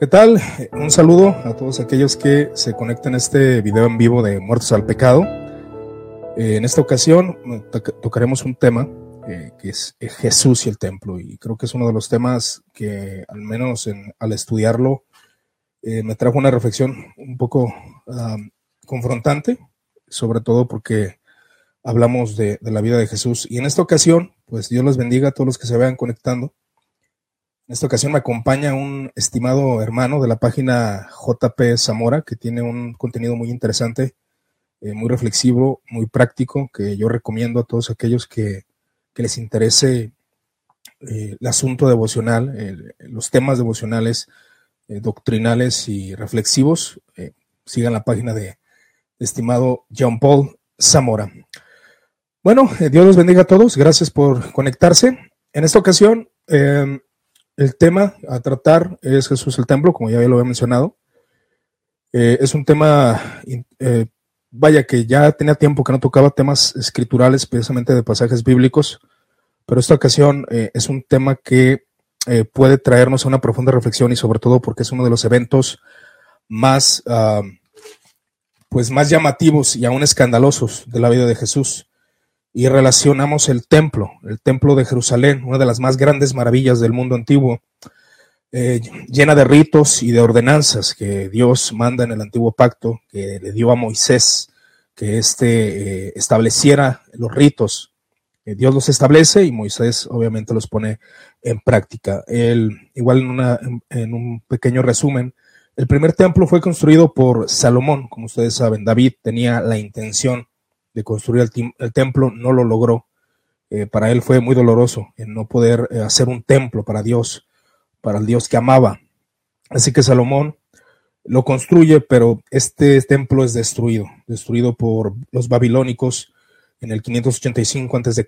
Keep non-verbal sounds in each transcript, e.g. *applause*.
¿Qué tal? Un saludo a todos aquellos que se conectan a este video en vivo de Muertos al Pecado. Eh, en esta ocasión tocaremos un tema eh, que es eh, Jesús y el templo y creo que es uno de los temas que al menos al estudiarlo me trajo una reflexión un poco confrontante, sobre todo porque hablamos de, de la vida de Jesús y en esta ocasión pues Dios los bendiga a todos los que se vayan conectando en esta ocasión me acompaña un estimado hermano de la página JP Zamora, que tiene un contenido muy interesante, eh, muy reflexivo, muy práctico, que yo recomiendo a todos aquellos que, les interese eh, el asunto devocional, los temas devocionales, eh, doctrinales y reflexivos. sigan la página de, estimado John Paul Zamora. Bueno, Dios los bendiga a todos. Gracias por conectarse. En esta ocasión el tema a tratar es Jesús el templo, como ya lo había mencionado. Eh, es un tema, eh, vaya que ya tenía tiempo que no tocaba temas escriturales, precisamente de pasajes bíblicos, pero esta ocasión eh, es un tema que puede traernos a una profunda reflexión y sobre todo porque es uno de los eventos más, ah, pues más llamativos y aún escandalosos de la vida de Jesús y relacionamos el templo, el templo de Jerusalén, una de las más grandes maravillas del mundo antiguo, eh, llena de ritos y de ordenanzas que Dios manda en el antiguo pacto, que le dio a Moisés, que éste eh, estableciera los ritos. Dios los establece y Moisés obviamente los pone en práctica. El, igual en, una, en un pequeño resumen, el primer templo fue construido por Salomón, como ustedes saben. David tenía la intención de construir el, templo, no lo logró. Eh, para él fue muy doloroso en no poder eh, hacer un templo para Dios, para el Dios que amaba. Así que Salomón lo construye, pero este templo es destruido, destruido por los babilónicos en el 585 a.C.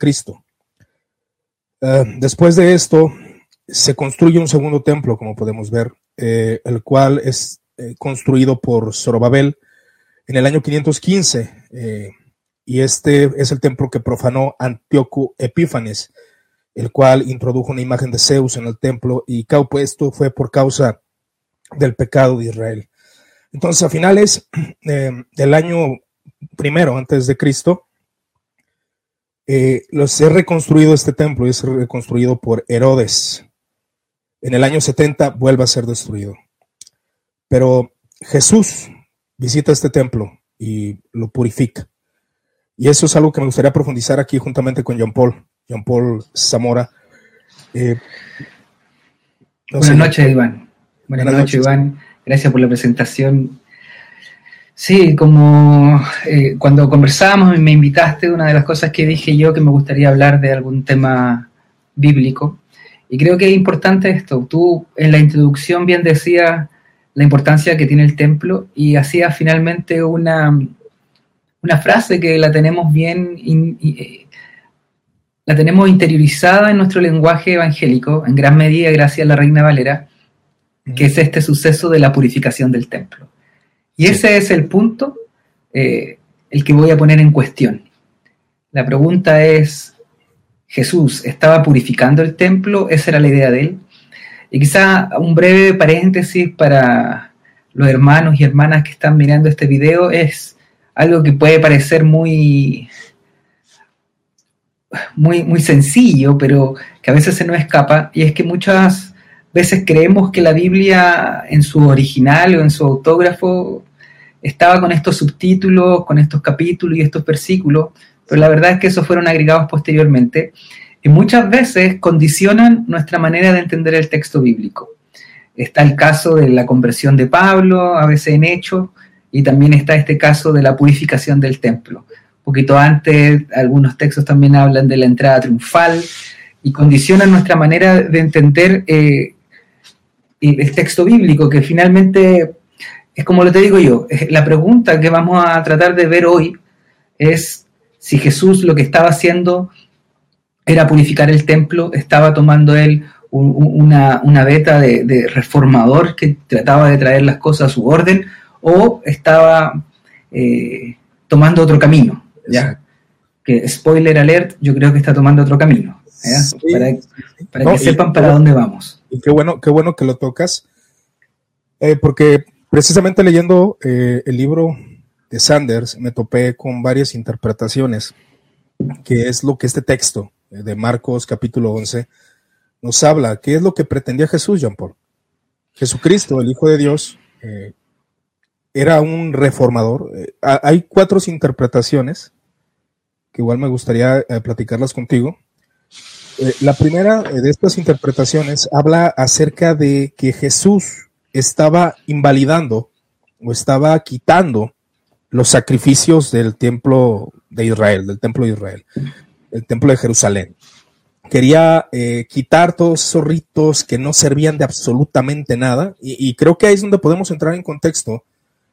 Uh, después de esto, se construye un segundo templo, como podemos ver, eh, el cual es construido por Zorobabel en el año 515 y este es el templo que profanó Antíoco Epífanes, el cual introdujo una imagen de Zeus en el templo y esto fue por causa del pecado de Israel. Entonces, a finales *clears throat* eh, del año primero antes de Cristo, eh, se ha reconstruido este templo y es reconstruido por Herodes. En el año 70 vuelve a ser destruido. Pero Jesús visita este templo y lo purifica. Y eso es algo que me gustaría profundizar aquí juntamente con John Paul, John Paul Zamora. Eh, Buenas noches, Iván. Buenas, noches, Iván. Gracias por la presentación. Sí, como eh, cuando conversamos y me invitaste, una de las cosas que dije yo que me gustaría hablar de algún tema bíblico. Y creo que es importante esto. Tú en la introducción bien decías la importancia que tiene el templo y hacías finalmente una, una frase que la tenemos bien, eh, la tenemos interiorizada en nuestro lenguaje evangélico, en gran medida gracias a la Reina Valera, que es este suceso de la purificación del templo. Y ese es el punto, eh, el que voy a poner en cuestión. La pregunta es, ¿Jesús estaba purificando el templo? ¿Esa era la idea de él? Y quizá un breve paréntesis para los hermanos y hermanas que están mirando este video es algo que puede parecer muy, muy, muy sencillo, pero que a veces se nos escapa, y es que muchas veces creemos que la Biblia en su original o en su autógrafo estaba con estos subtítulos, con estos capítulos y estos versículos, pero la verdad es que esos fueron agregados posteriormente y muchas veces condicionan nuestra manera de entender el texto bíblico. Está el caso de la conversión de Pablo, a veces en Hechos, y también está este caso de la purificación del templo. Un poquito antes, algunos textos también hablan de la entrada triunfal y condicionan nuestra manera de entender eh, el texto bíblico, que finalmente es como lo te digo yo, la pregunta que vamos a tratar de ver hoy es si Jesús lo que estaba haciendo era purificar el templo, estaba tomando él una, una, beta de, de, reformador que trataba de traer las cosas a su orden, o estaba eh, tomando otro camino. ¿ya? Que spoiler alert, yo creo que está tomando otro camino. para, que sepan para dónde vamos. Y qué bueno, qué bueno que lo tocas, Eh, porque precisamente leyendo eh, el libro de Sanders me topé con varias interpretaciones, que es lo que este texto de Marcos capítulo 11 nos habla. ¿Qué es lo que pretendía Jesús, Jean Paul? Jesucristo, el Hijo de Dios, eh, era un reformador. Eh, hay cuatro interpretaciones que igual me gustaría eh, platicarlas contigo. la primera de estas interpretaciones habla acerca de que Jesús estaba invalidando o estaba quitando los sacrificios del templo de Israel, del templo de Israel, el templo de Jerusalén. Quería eh, quitar todos esos ritos que no servían de absolutamente nada y, creo que ahí es donde podemos entrar en contexto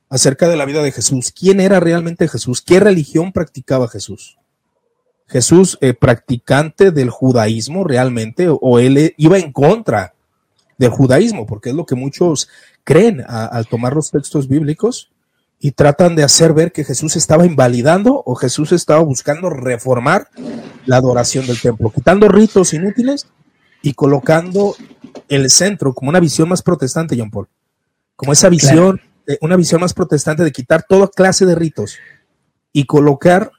acerca de la vida de Jesús. ¿Quién era realmente Jesús? ¿Qué religión practicaba Jesús? Jesús eh, practicante del judaísmo realmente o, él iba en contra del judaísmo, porque es lo que muchos creen al tomar los textos bíblicos y tratan de hacer ver que Jesús estaba invalidando o Jesús estaba buscando reformar la adoración del templo, quitando ritos inútiles y colocando el centro como una visión más protestante, John Paul, como esa visión, una visión más protestante de quitar toda clase de ritos y colocar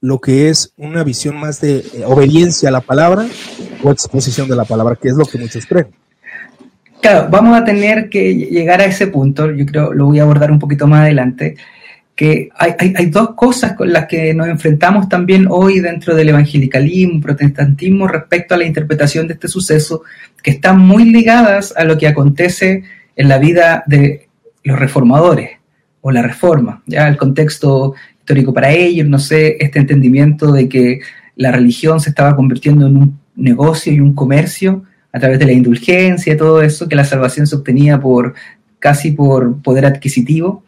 lo que es una visión más de eh, obediencia a la palabra o exposición de la palabra, que es lo que muchos creen. Claro, vamos a tener que llegar a ese punto, yo creo, lo voy a abordar un poquito más adelante, que hay, dos cosas con las que nos enfrentamos también hoy dentro del evangelicalismo, protestantismo, respecto a la interpretación de este suceso, que están muy ligadas a lo que acontece en la vida de los reformadores o la reforma, ya el contexto histórico para ellos, no sé, este entendimiento de que la religión se estaba convirtiendo en un negocio y un comercio, a través de la indulgencia y todo eso, que la salvación se obtenía por casi por poder adquisitivo.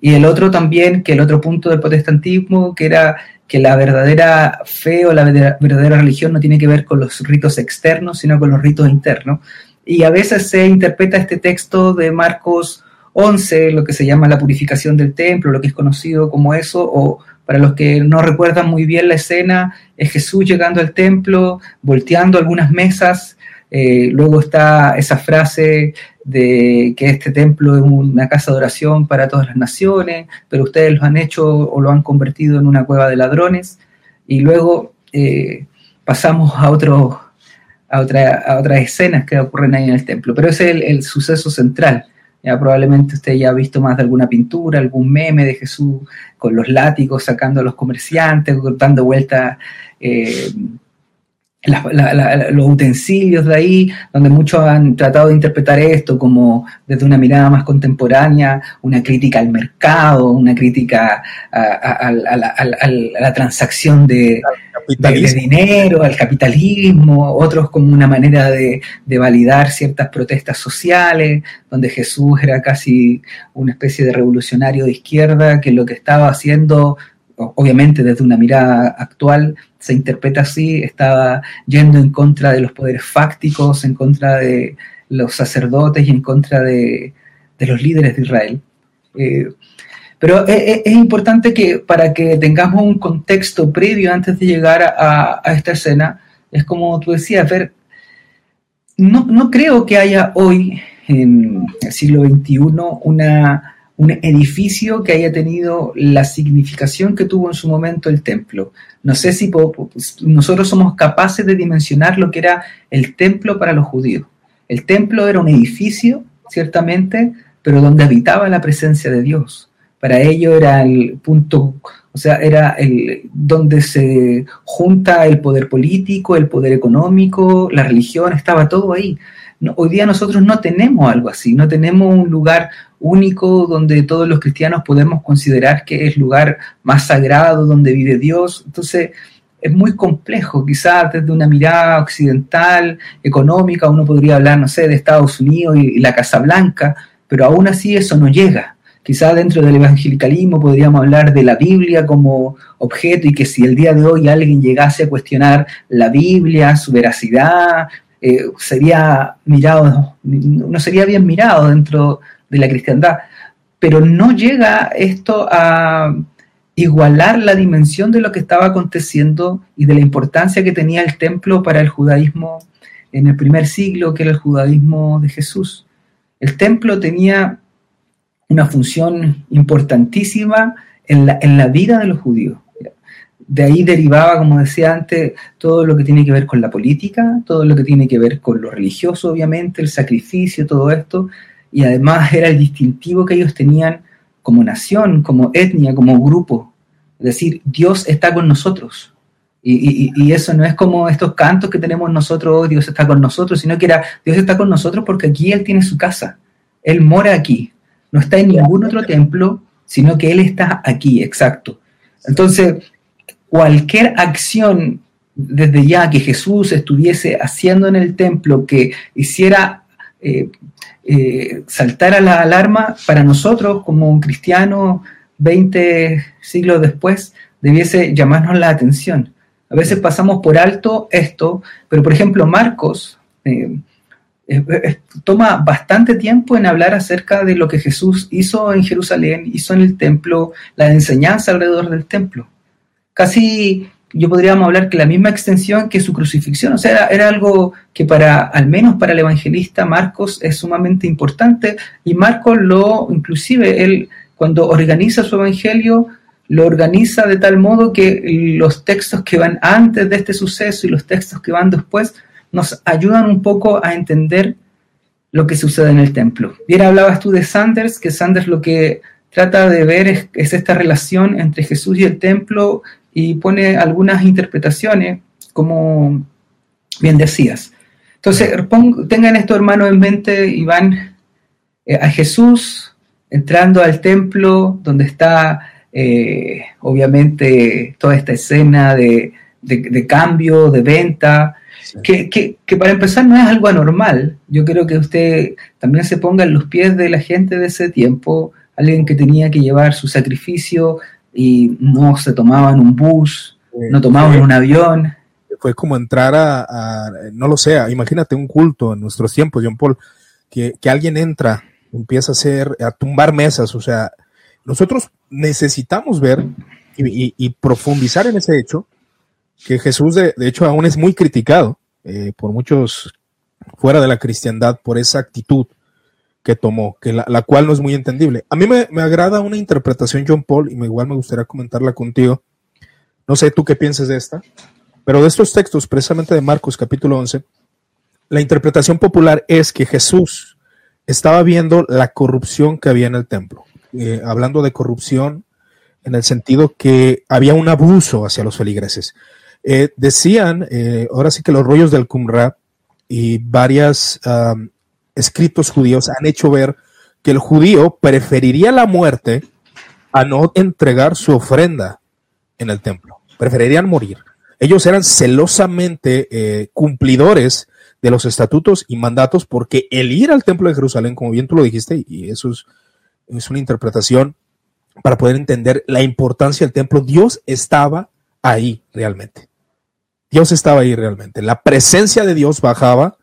Y el otro también, que el otro punto del protestantismo, que era que la verdadera fe o la verdadera religión no tiene que ver con los ritos externos, sino con los ritos internos. Y a veces se interpreta este texto de Marcos 11, lo que se llama la purificación del templo, lo que es conocido como eso, o para los que no recuerdan muy bien la escena, es Jesús llegando al templo, volteando algunas mesas eh, luego está esa frase de que este templo es una casa de oración para todas las naciones, pero ustedes lo han hecho o lo han convertido en una cueva de ladrones. Y luego eh, pasamos a, a otras escenas que ocurren ahí en el templo. Pero ese es el, suceso central. Ya probablemente usted ya ha visto más de alguna pintura, algún meme de Jesús con los látigos sacando a los comerciantes, dando vueltas eh, los utensilios de ahí, donde muchos han tratado de interpretar esto como desde una mirada más contemporánea, una crítica al mercado, una crítica a, la, transacción de, dinero, al capitalismo, otros como una manera de, de, validar ciertas protestas sociales, donde Jesús era casi una especie de revolucionario de izquierda que lo que estaba haciendo obviamente desde una mirada actual se interpreta así, estaba yendo en contra de los poderes fácticos, en contra de los sacerdotes y en contra de, los líderes de Israel. Eh, pero es, importante que para que tengamos un contexto previo antes de llegar a, esta escena, es como tú decías, ver, no, no creo que haya hoy, en el siglo XXI, una un edificio que haya tenido la significación que tuvo en su momento el templo. No sé si nosotros somos capaces de dimensionar lo que era el templo para los judíos. El templo era un edificio, ciertamente, pero donde habitaba la presencia de Dios. Para ello era el punto, o sea, era el donde se junta el poder político, el poder económico, la religión, estaba todo ahí hoy día nosotros no tenemos algo así, no tenemos un lugar único donde todos los cristianos podemos considerar que es lugar más sagrado donde vive Dios. Entonces, es muy complejo, quizás desde una mirada occidental, económica, uno podría hablar, no sé, de Estados Unidos y, la Casa Blanca, pero aún así eso no llega. Quizás dentro del evangelicalismo podríamos hablar de la Biblia como objeto y que si el día de hoy alguien llegase a cuestionar la Biblia, su veracidad, eh, sería mirado, no sería bien mirado dentro de la cristiandad, pero no llega esto a igualar la dimensión de lo que estaba aconteciendo y de la importancia que tenía el templo para el judaísmo en el primer siglo, que era el judaísmo de Jesús. El templo tenía una función importantísima en la, en la vida de los judíos. De ahí derivaba, como decía antes, todo lo que tiene que ver con la política, todo lo que tiene que ver con lo religioso, obviamente, el sacrificio, todo esto, y además *laughs* era el distintivo que ellos tenían como nación, como etnia, como grupo. Es decir, Dios está con nosotros. Y, eso no es como estos cantos que tenemos nosotros, oh, Dios está con nosotros, sino que era, Dios está con nosotros porque aquí Él tiene su casa. Él mora aquí. No está en ningún otro templo, sino que Él está aquí, exacto. Entonces, cualquier acción desde ya que Jesús estuviese haciendo en el templo que hiciera eh, eh, saltar a la alarma para nosotros como un cristiano 20 siglos después debiese llamarnos la atención. A veces pasamos por alto esto, pero por ejemplo Marcos eh, toma bastante tiempo en hablar acerca de lo que Jesús hizo en Jerusalén, hizo en el templo, la enseñanza alrededor del templo. Casi yo podríamos hablar que la misma extensión que su crucifixión, o sea, era, algo que para, al menos para el evangelista Marcos es sumamente importante y Marcos lo, inclusive, él cuando organiza su evangelio, lo organiza de tal modo que los textos que van antes de este suceso y los textos que van después nos ayudan un poco a entender lo que sucede en el templo. Bien, hablabas tú de Sanders, que Sanders lo que trata de ver es, esta relación entre Jesús y el templo y pone algunas interpretaciones, como bien decías. Entonces, tengan esto, hermanos, en mente y van eh, a Jesús entrando al templo donde está, eh, obviamente, toda esta escena de, de cambio, de venta, que, para empezar no es algo anormal. Yo creo que usted también se ponga en los pies de la gente de ese tiempo, alguien que tenía que llevar su sacrificio y no se tomaban un bus, no tomaban un avión. Fue como entrar a, no lo sé, imagínate un culto en nuestros tiempos, John Paul, que, alguien entra, empieza a hacer, a tumbar mesas, o sea, nosotros necesitamos ver y profundizar en ese hecho, que Jesús de, hecho aún es muy criticado eh, por muchos fuera de la cristiandad por esa actitud que tomó, que la, cual no es muy entendible. A mí me, agrada una interpretación, John Paul, y me, igual me gustaría comentarla contigo. No sé tú qué piensas de esta, pero de estos textos, precisamente de Marcos capítulo 11, la interpretación popular es que Jesús estaba viendo la corrupción que había en el templo. Eh, hablando de corrupción en el sentido que había un abuso hacia los feligreses. Eh, decían, eh, ahora sí que los rollos del Qumran y varios escritos judíos han hecho ver que el judío preferiría la muerte a no entregar su ofrenda en el templo. Preferirían morir. Ellos eran celosamente eh, cumplidores de los estatutos y mandatos porque el ir al templo de Jerusalén, como bien tú lo dijiste, y eso es, es una interpretación para poder entender la importancia del templo, Dios estaba ahí realmente. Dios estaba ahí realmente. La presencia de Dios bajaba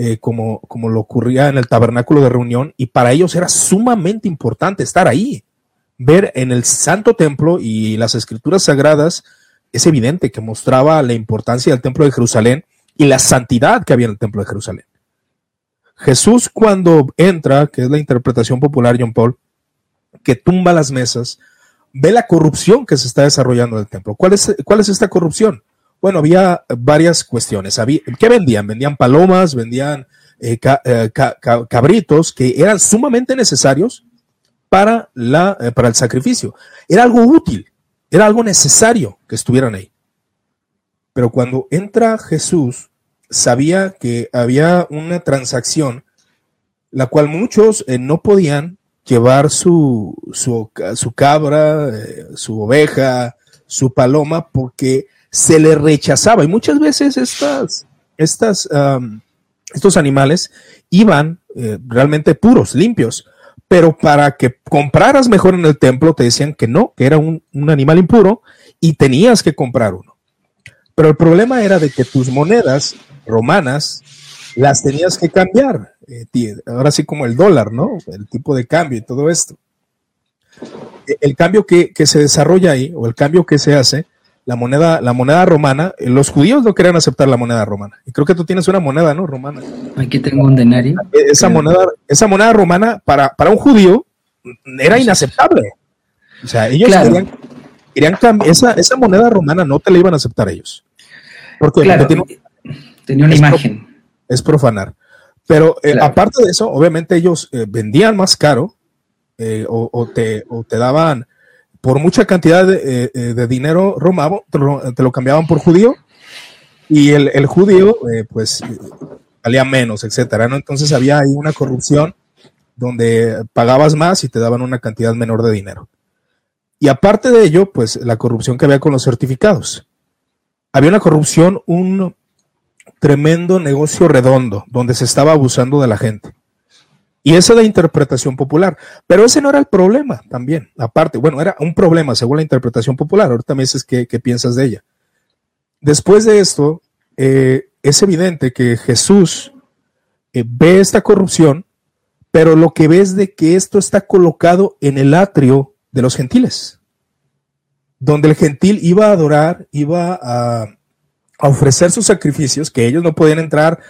eh, como, como lo ocurría en el tabernáculo de reunión y para ellos era sumamente importante estar ahí. Ver en el santo templo y las escrituras sagradas es evidente que mostraba la importancia del templo de Jerusalén y la santidad que había en el templo de Jerusalén. Jesús cuando entra, que es la interpretación popular John Paul, que tumba las mesas, ve la corrupción que se está desarrollando en el templo. ¿Cuál es, cuál es esta corrupción? Bueno, había varias cuestiones. ¿Qué vendían? Vendían palomas, vendían eh, eh, cabritos que eran sumamente necesarios para, la, eh, para el sacrificio. Era algo útil, era algo necesario que estuvieran ahí. Pero cuando entra Jesús, sabía que había una transacción la cual muchos no podían llevar su, su, su cabra, su oveja, su paloma, porque se le rechazaba. Y muchas veces estas, estos animales iban eh, realmente puros, limpios. Pero para que compraras mejor en el templo, te decían que no, que era un, animal impuro y tenías que comprar uno. Pero el problema era de que tus monedas romanas las tenías que cambiar. Eh, ahora sí como el dólar, ¿no? El tipo de cambio y todo esto. El cambio que, que se desarrolla ahí, o el cambio que se hace, la moneda, la moneda romana, eh, los judíos no querían aceptar la moneda romana. Y creo que tú tienes una moneda, ¿no? Romana. Aquí tengo un denario. Eh, esa moneda, esa moneda romana para, para un judío era inaceptable. O sea, ellos querían, cambiar, esa, esa moneda romana no te la iban a aceptar ellos. Porque, tenía una imagen. es profanar. Pero eh, aparte de eso, obviamente ellos eh, vendían más caro eh, o, te, o, te, daban por mucha cantidad de, dinero romano, te lo, cambiaban por judío y el, judío pues valía menos, etcétera. ¿no? Entonces había ahí una corrupción donde pagabas más y te daban una cantidad menor de dinero. Y aparte de ello, pues la corrupción que había con los certificados. Había una corrupción, un tremendo negocio redondo donde se estaba abusando de la gente. Y esa de interpretación popular. Pero ese no era el problema también. Aparte, bueno, era un problema según la interpretación popular. Ahorita me dices qué, piensas de ella. Después de esto, eh, es evidente que Jesús eh, ve esta corrupción, pero lo que ve es de que esto está colocado en el atrio de los gentiles, donde el gentil iba a adorar, iba a ofrecer sus sacrificios, que ellos no podían entrar.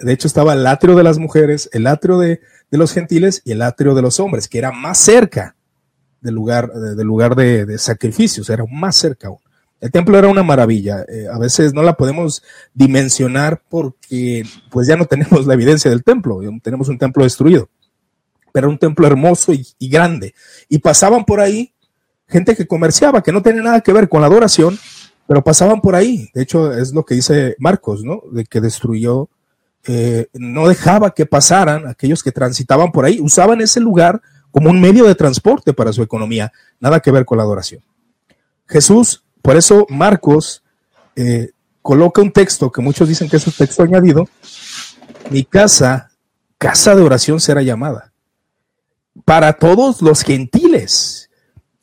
de hecho, estaba el atrio de las mujeres, el atrio de, los gentiles y el atrio de los hombres, que era más cerca del lugar, del lugar de, sacrificios, era más cerca aún. El templo era una maravilla. Eh, a veces no la podemos dimensionar porque pues ya no tenemos la evidencia del templo, tenemos un templo destruido. Pero era un templo hermoso y, y grande. Y pasaban por ahí gente que comerciaba, que no tenía nada que ver con la adoración, pero pasaban por ahí. De hecho, es lo que dice Marcos, ¿no? De que destruyó, no dejaba que pasaran aquellos que transitaban por ahí, usaban ese lugar como un medio de transporte para su economía, nada que ver con la adoración. Jesús, por eso Marcos eh, coloca un texto que muchos dicen que es un texto añadido, mi casa, casa de oración será llamada, para todos los gentiles.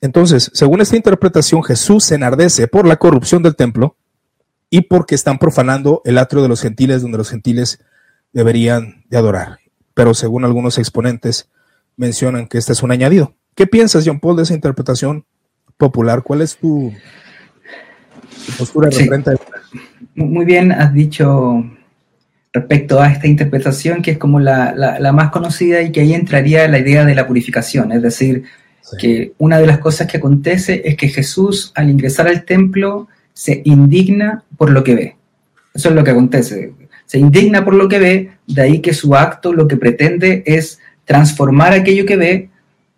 Entonces, según esta interpretación, Jesús se enardece por la corrupción del templo y porque están profanando el atrio de los gentiles donde los gentiles deberían de adorar. Pero según algunos exponentes mencionan que este es un añadido. ¿Qué piensas, John Paul, de esa interpretación popular? ¿Cuál es tu, postura referente Muy bien, has dicho respecto a esta interpretación que es como la, la más conocida y que ahí entraría la idea de la purificación, es decir, que una de las cosas que acontece es que Jesús al ingresar al templo se indigna por lo que ve. Eso es lo que acontece. Se indigna por lo que ve, de ahí que su acto lo que pretende es transformar aquello que ve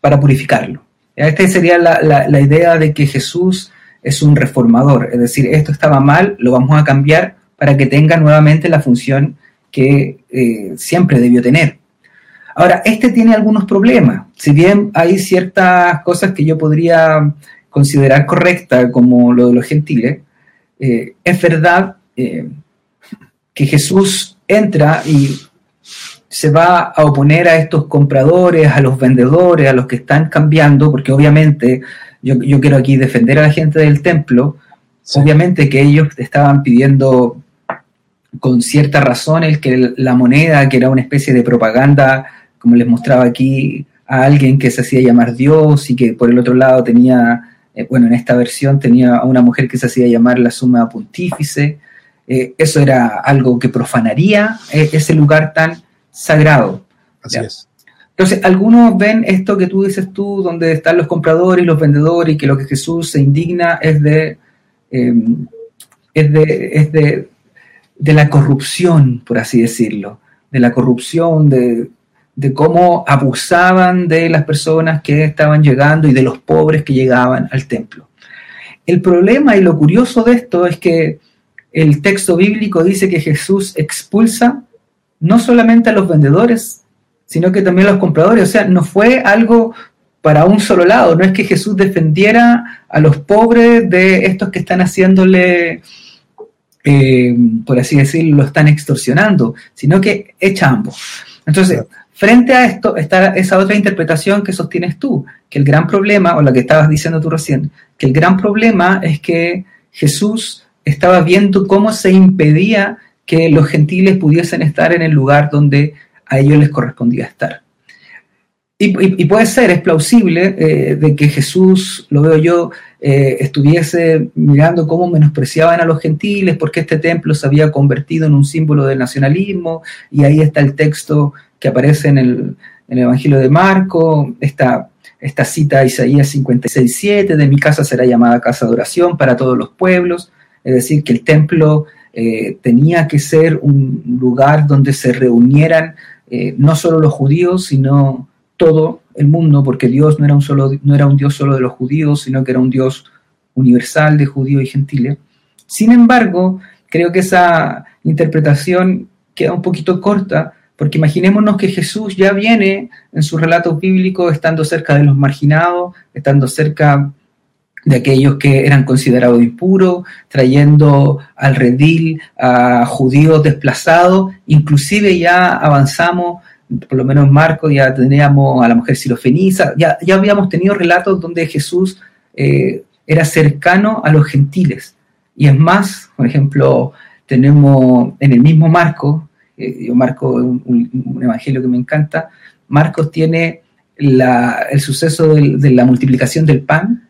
para purificarlo. Esta sería la, idea de que Jesús es un reformador, es decir, esto estaba mal, lo vamos a cambiar para que tenga nuevamente la función que eh, siempre debió tener. Ahora, este tiene algunos problemas. Si bien hay ciertas cosas que yo podría considerar correctas, como lo de los gentiles, eh, es verdad eh, que Jesús entra y se va a oponer a estos compradores, a los vendedores, a los que están cambiando, porque obviamente yo, quiero aquí defender a la gente del templo, obviamente que ellos estaban pidiendo con cierta razón el que la moneda, que era una especie de propaganda como les mostraba aquí, a alguien que se hacía llamar Dios y que por el otro lado tenía, eh, bueno, en esta versión tenía a una mujer que se hacía llamar la suma pontífice. Eh, eso era algo que profanaría eh, ese lugar tan sagrado. Así es. Entonces, algunos ven esto que tú dices tú, donde están los compradores y los vendedores, y que lo que Jesús se indigna es de, es de, es de, de la corrupción, por así decirlo, de la corrupción, de, de cómo abusaban de las personas que estaban llegando y de los pobres que llegaban al templo. El problema y lo curioso de esto es que el texto bíblico dice que Jesús expulsa no solamente a los vendedores, sino que también a los compradores. O sea, no fue algo para un solo lado, no es que Jesús defendiera a los pobres de estos que están haciéndole, eh, por así decirlo, lo están extorsionando, sino que echa ambos. Entonces, Frente a esto está esa otra interpretación que sostienes tú, que el gran problema, o la que estabas diciendo tú recién, que el gran problema es que Jesús estaba viendo cómo se impedía que los gentiles pudiesen estar en el lugar donde a ellos les correspondía estar. Y, puede ser, es plausible eh, de que Jesús, lo veo yo, eh, estuviese mirando cómo menospreciaban a los gentiles, porque este templo se había convertido en un símbolo del nacionalismo, y ahí está el texto que aparece en el, Evangelio de Marco, esta cita a Isaías 56.7, de mi casa será llamada casa de oración para todos los pueblos, es decir, que el templo eh, tenía que ser un lugar donde se reunieran eh, no solo los judíos, sino todo el mundo, porque Dios no era, un solo, no era un Dios solo de los judíos, sino que era un Dios universal de judíos y gentiles. Sin embargo, creo que esa interpretación queda un poquito corta, porque imaginémonos que Jesús ya viene en sus relatos bíblicos estando cerca de los marginados, estando cerca de aquellos que eran considerados impuros, trayendo al redil a judíos desplazados, inclusive ya avanzamos, por lo menos en Marcos ya teníamos a la mujer sirofenisa, ya, ya habíamos tenido relatos donde Jesús eh, era cercano a los gentiles. Y es más, por ejemplo, tenemos en el mismo Marco, eh, yo Marco un, un, evangelio que me encanta, Marcos tiene el suceso de la multiplicación del pan,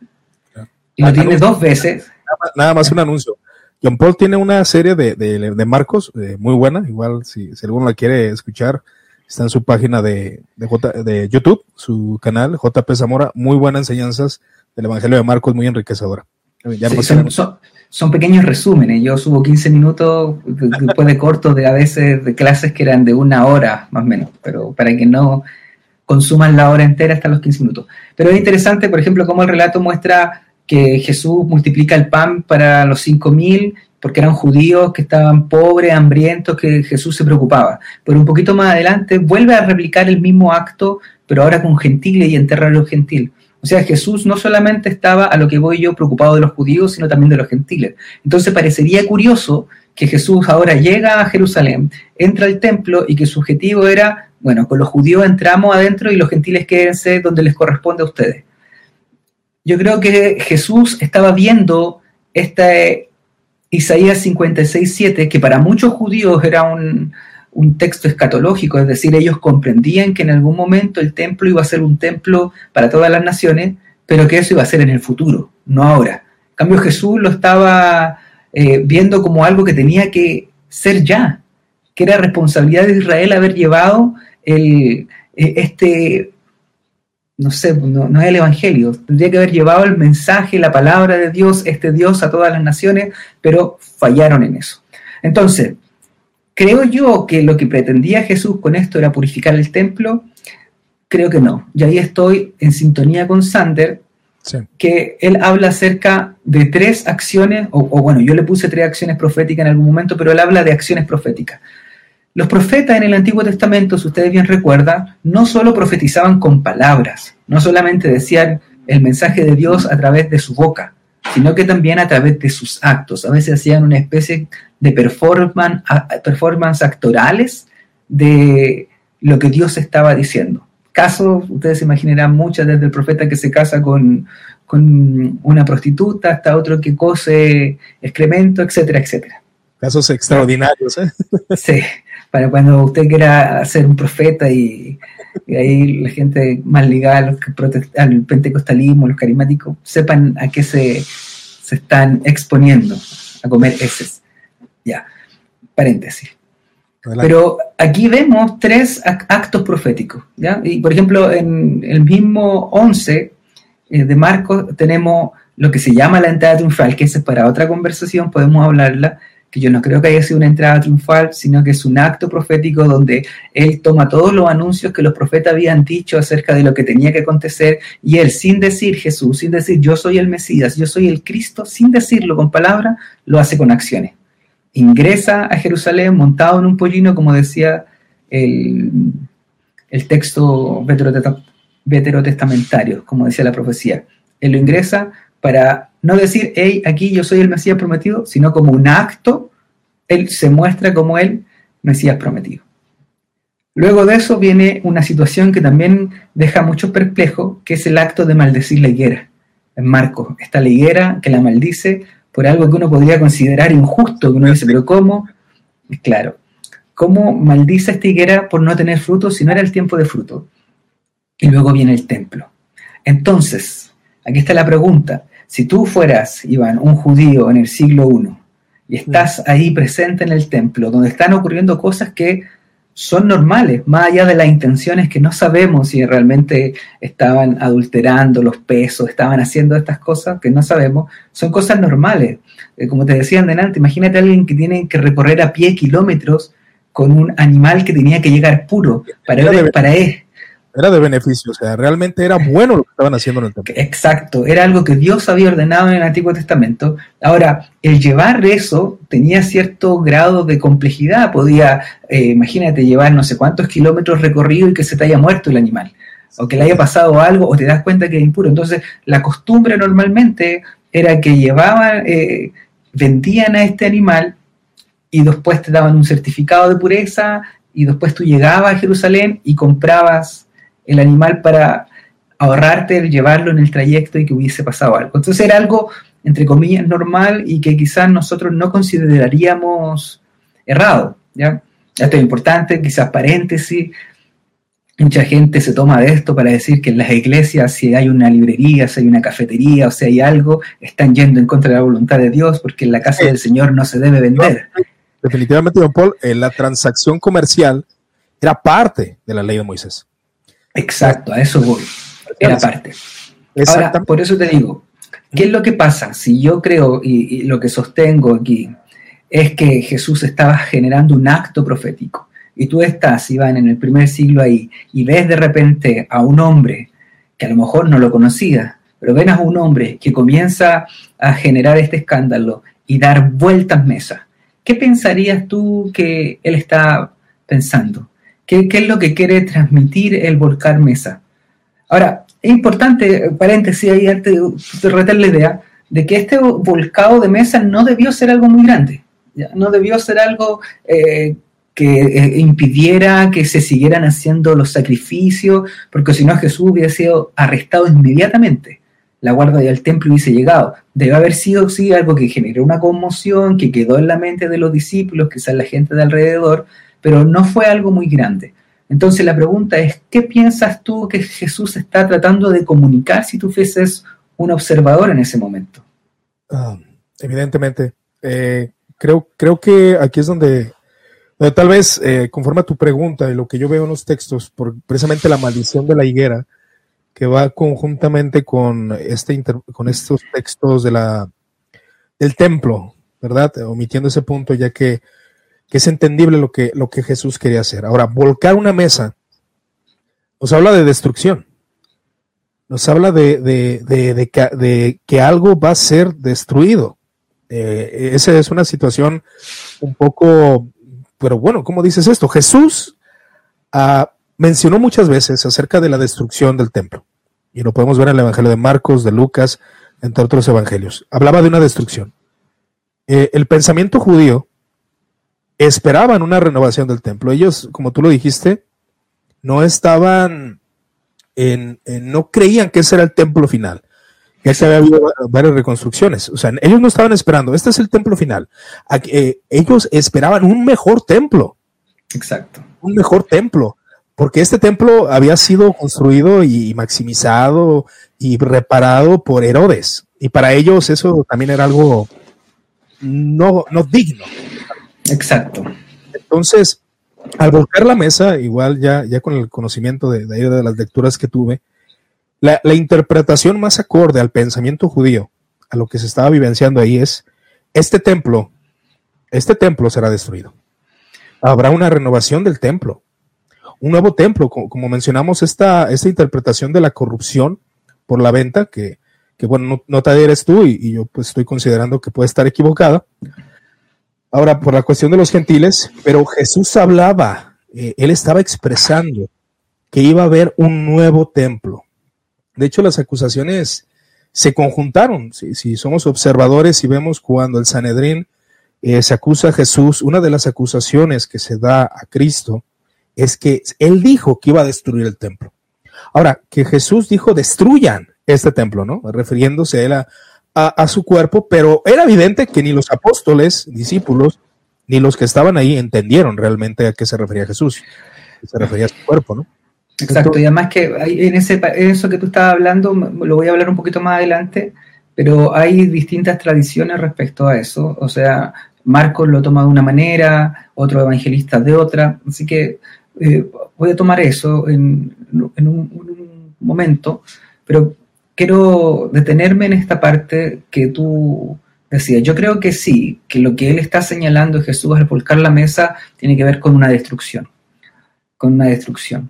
y lo tiene dos veces. Nada más, un anuncio. John Paul tiene una serie de, de, Marcos eh, muy buena, igual si, si, alguno la quiere escuchar, está en su página de, de, de YouTube, su canal, JP Zamora, muy buenas enseñanzas del Evangelio de Marcos, muy enriquecedora. son, pequeños resúmenes, yo subo 15 minutos después de cortos de a veces de clases que eran de una hora más o menos, pero para que no consuman la hora entera hasta los 15 minutos. Pero es interesante, por ejemplo, cómo el relato muestra que Jesús multiplica el pan para los cinco mil porque eran judíos que estaban pobres, hambrientos, que Jesús se preocupaba. Pero un poquito más adelante vuelve a replicar el mismo acto, pero ahora con gentiles y enterrar a los gentiles. O sea, Jesús no solamente estaba a lo que voy yo preocupado de los judíos, sino también de los gentiles. Entonces parecería curioso que Jesús ahora llega a Jerusalén, entra al templo y que su objetivo era, bueno, con los judíos entramos adentro y los gentiles quédense donde les corresponde a ustedes yo creo que Jesús estaba viendo este Isaías 56, 7, que para muchos judíos era un, texto escatológico, es decir, ellos comprendían que en algún momento el templo iba a ser un templo para todas las naciones, pero que eso iba a ser en el futuro, no ahora. En cambio, Jesús lo estaba eh, viendo como algo que tenía que ser ya, que era responsabilidad de Israel haber llevado el, e, este no sé, no, es el Evangelio, tendría que haber llevado el mensaje, la palabra de Dios, este Dios a todas las naciones, pero fallaron en eso. Entonces, creo yo que lo que pretendía Jesús con esto era purificar el templo, creo que no. Y ahí estoy en sintonía con Sander, que él habla acerca de tres acciones, o, o bueno, yo le puse tres acciones proféticas en algún momento, pero él habla de acciones proféticas. Los profetas en el Antiguo Testamento, si ustedes bien recuerdan, no solo profetizaban con palabras, no solamente decían el mensaje de Dios a través de su boca, sino que también a través de sus actos. A veces hacían una especie de performance, performance actorales de lo que Dios estaba diciendo. Casos, ustedes se imaginarán muchas, desde el profeta que se casa con, con una prostituta hasta otro que cose excremento, etcétera, etcétera. Casos extraordinarios, ¿eh? Sí para cuando usted quiera ser un profeta y, ahí la gente más ligada al, pentecostalismo, los carismáticos, sepan a qué se, se están exponiendo, a comer heces. Ya, paréntesis. Pero aquí vemos tres actos proféticos. ¿ya? Y por ejemplo, en el mismo 11 eh, de Marcos tenemos lo que se llama la entrada triunfal, que es para otra conversación, podemos hablarla, que yo no creo que haya sido una entrada triunfal, sino que es un acto profético donde él toma todos los anuncios que los profetas habían dicho acerca de lo que tenía que acontecer y él sin decir Jesús, sin decir yo soy el Mesías, yo soy el Cristo, sin decirlo con palabras, lo hace con acciones. Ingresa a Jerusalén montado en un pollino, como decía el, el texto veterotestamentario, como decía la profecía. Él lo ingresa para no decir, hey, aquí yo soy el Mesías prometido, sino como un acto, él se muestra como el Mesías prometido. Luego de eso viene una situación que también deja mucho perplejo, que es el acto de maldecir la higuera. En Marcos, esta la higuera que la maldice por algo que uno podría considerar injusto, que uno dice, pero ¿cómo? Claro, ¿cómo maldice esta higuera por no tener fruto si no era el tiempo de fruto? Y luego viene el templo. Entonces, aquí está la pregunta, si tú fueras, Iván, un judío en el siglo I y estás ahí presente en el templo, donde están ocurriendo cosas que son normales, más allá de las intenciones que no sabemos si realmente estaban adulterando los pesos, estaban haciendo estas cosas que no sabemos, son cosas normales. Eh, como te decía delante, imagínate a alguien que tiene que recorrer a pie kilómetros con un animal que tenía que llegar puro para, él, para él, era de beneficio, o sea, realmente era bueno lo que estaban haciendo en el templo. Exacto, era algo que Dios había ordenado en el Antiguo Testamento. Ahora, el llevar eso tenía cierto grado de complejidad, podía, eh, imagínate, llevar no sé cuántos kilómetros recorrido y que se te haya muerto el animal, o que le haya pasado algo, o te das cuenta que es impuro. Entonces, la costumbre normalmente era que llevaban, eh, vendían a este animal y después te daban un certificado de pureza y después tú llegabas a Jerusalén y comprabas el animal para ahorrarte llevarlo en el trayecto y que hubiese pasado algo. Entonces era algo, entre comillas, normal y que quizás nosotros no consideraríamos errado. ¿ya? Esto es importante, quizás paréntesis. Mucha gente se toma de esto para decir que en las iglesias, si hay una librería, si hay una cafetería o si hay algo, están yendo en contra de la voluntad de Dios porque en la casa del Señor no se debe vender. definitivamente, don Paul, eh, la transacción comercial era parte de la ley de Moisés. Exacto, a eso voy. Era parte. Ahora, por eso te digo, ¿qué es lo que pasa? Si yo creo y, lo que sostengo aquí es que Jesús estaba generando un acto profético y tú estás, Iván, en el primer siglo ahí y ves de repente a un hombre que a lo mejor no lo conocía, pero ven a un hombre que comienza a generar este escándalo y dar vueltas mesa. ¿Qué pensarías tú que él está pensando? ¿Qué, es lo que quiere transmitir el volcar mesa? Ahora, es importante, paréntesis ahí retar la idea, de que este volcado de mesa no debió ser algo muy grande, no debió ser algo eh, que eh, impidiera que se siguieran haciendo los sacrificios, porque si no Jesús hubiera sido arrestado inmediatamente, la guardia del templo hubiese llegado. Debe haber sido sí algo que generó una conmoción, que quedó en la mente de los discípulos, quizás la gente de alrededor, pero no fue algo muy grande. Entonces la pregunta es, ¿qué piensas tú que Jesús está tratando de comunicar si tú fueses un observador en ese momento? Ah, evidentemente, eh, creo, creo que aquí es donde, tal vez eh, conforme a tu pregunta y lo que yo veo en los textos, por precisamente la maldición de la higuera, que va conjuntamente con, este con estos textos de la, del templo, ¿verdad? Omitiendo ese punto, ya que que es entendible lo que, lo que Jesús quería hacer. Ahora, volcar una mesa nos habla de destrucción. Nos habla de, de, que, algo va a ser destruido. Eh, esa es una situación un poco, pero bueno, ¿cómo dices esto? Jesús ah, mencionó muchas veces acerca de la destrucción del templo. Y lo podemos ver en el Evangelio de Marcos, de Lucas, entre otros evangelios. Hablaba de una destrucción. Eh, el pensamiento judío esperaban una renovación del templo. Ellos, como tú lo dijiste, no estaban en, no creían que ese era el templo final. Ya se había habido varias reconstrucciones. O sea, ellos no estaban esperando, este es el templo final. Eh, ellos esperaban un mejor templo. Exacto. Un mejor templo. Porque este templo había sido construido y maximizado y reparado por Herodes. Y para ellos eso también era algo no, no digno. Exacto. Entonces, al volcar la mesa, igual ya, ya con el conocimiento de, de, las lecturas que tuve, la, interpretación más acorde al pensamiento judío, a lo que se estaba vivenciando ahí es, este templo, este templo será destruido. Habrá una renovación del templo, un nuevo templo, como, mencionamos, esta, esta interpretación de la corrupción por la venta, que, que bueno, no, no te eres tú y, y, yo pues estoy considerando que puede estar equivocada, Ahora, por la cuestión de los gentiles, pero Jesús hablaba, eh, él estaba expresando que iba a haber un nuevo templo. De hecho, las acusaciones se conjuntaron. Si, somos observadores y vemos cuando el Sanedrín eh, se acusa a Jesús, una de las acusaciones que se da a Cristo es que él dijo que iba a destruir el templo. Ahora, que Jesús dijo destruyan este templo, ¿no? Refiriéndose a él a, a, su cuerpo, pero era evidente que ni los apóstoles, discípulos, ni los que estaban ahí entendieron realmente a qué se refería Jesús. Se refería a su cuerpo, ¿no? Exacto, y además que en, ese, eso que tú estabas hablando, lo voy a hablar un poquito más adelante, pero hay distintas tradiciones respecto a eso. O sea, Marcos lo toma de una manera, otro evangelista de otra, así que eh, voy a tomar eso en, en un, momento, pero quiero detenerme en esta parte que tú decías. Yo creo que sí, que lo que él está señalando Jesús al volcar la mesa tiene que ver con una destrucción, con una destrucción.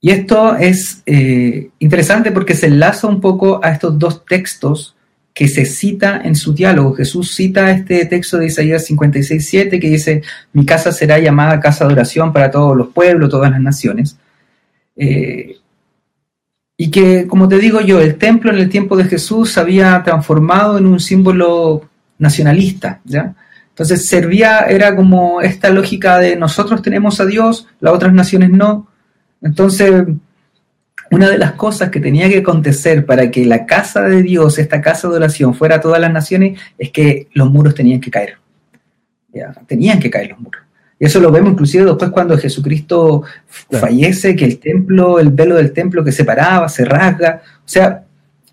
Y esto es eh, interesante porque se enlaza un poco a estos dos textos que se cita en su diálogo. Jesús cita este texto de Isaías 56, 7 que dice, mi casa será llamada casa de oración para todos los pueblos, todas las naciones. Eh, y que, como te digo yo, el templo en el tiempo de Jesús se había transformado en un símbolo nacionalista, ¿ya? Entonces servía, era como esta lógica de nosotros tenemos a Dios, las otras naciones no, entonces, una de las cosas que tenía que acontecer para que la casa de Dios, esta casa de oración, fuera a todas las naciones, es que los muros tenían que caer. Ya, tenían que caer los muros. Eso lo vemos inclusive después cuando Jesucristo fallece, que el templo, el velo del templo que separaba, se rasga. O sea,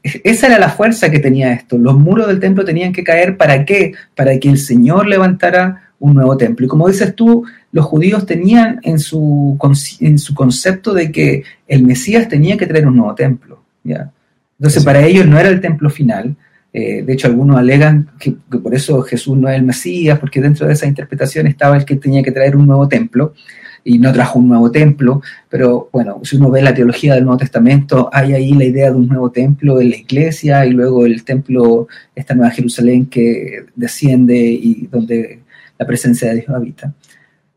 esa era la fuerza que tenía esto. Los muros del templo tenían que caer. ¿Para qué? Para que el Señor levantara un nuevo templo. Y como dices tú, los judíos tenían en su, en su concepto de que el Mesías tenía que traer un nuevo templo. ¿ya? Entonces, para ellos no era el templo final. Eh, de hecho, algunos alegan que, por eso Jesús no es el Mesías, porque dentro de esa interpretación estaba el que tenía que traer un nuevo templo y no trajo un nuevo templo. Pero bueno, si uno ve la teología del Nuevo Testamento, hay ahí la idea de un nuevo templo en la iglesia y luego el templo, esta nueva Jerusalén que desciende y donde la presencia de Dios habita.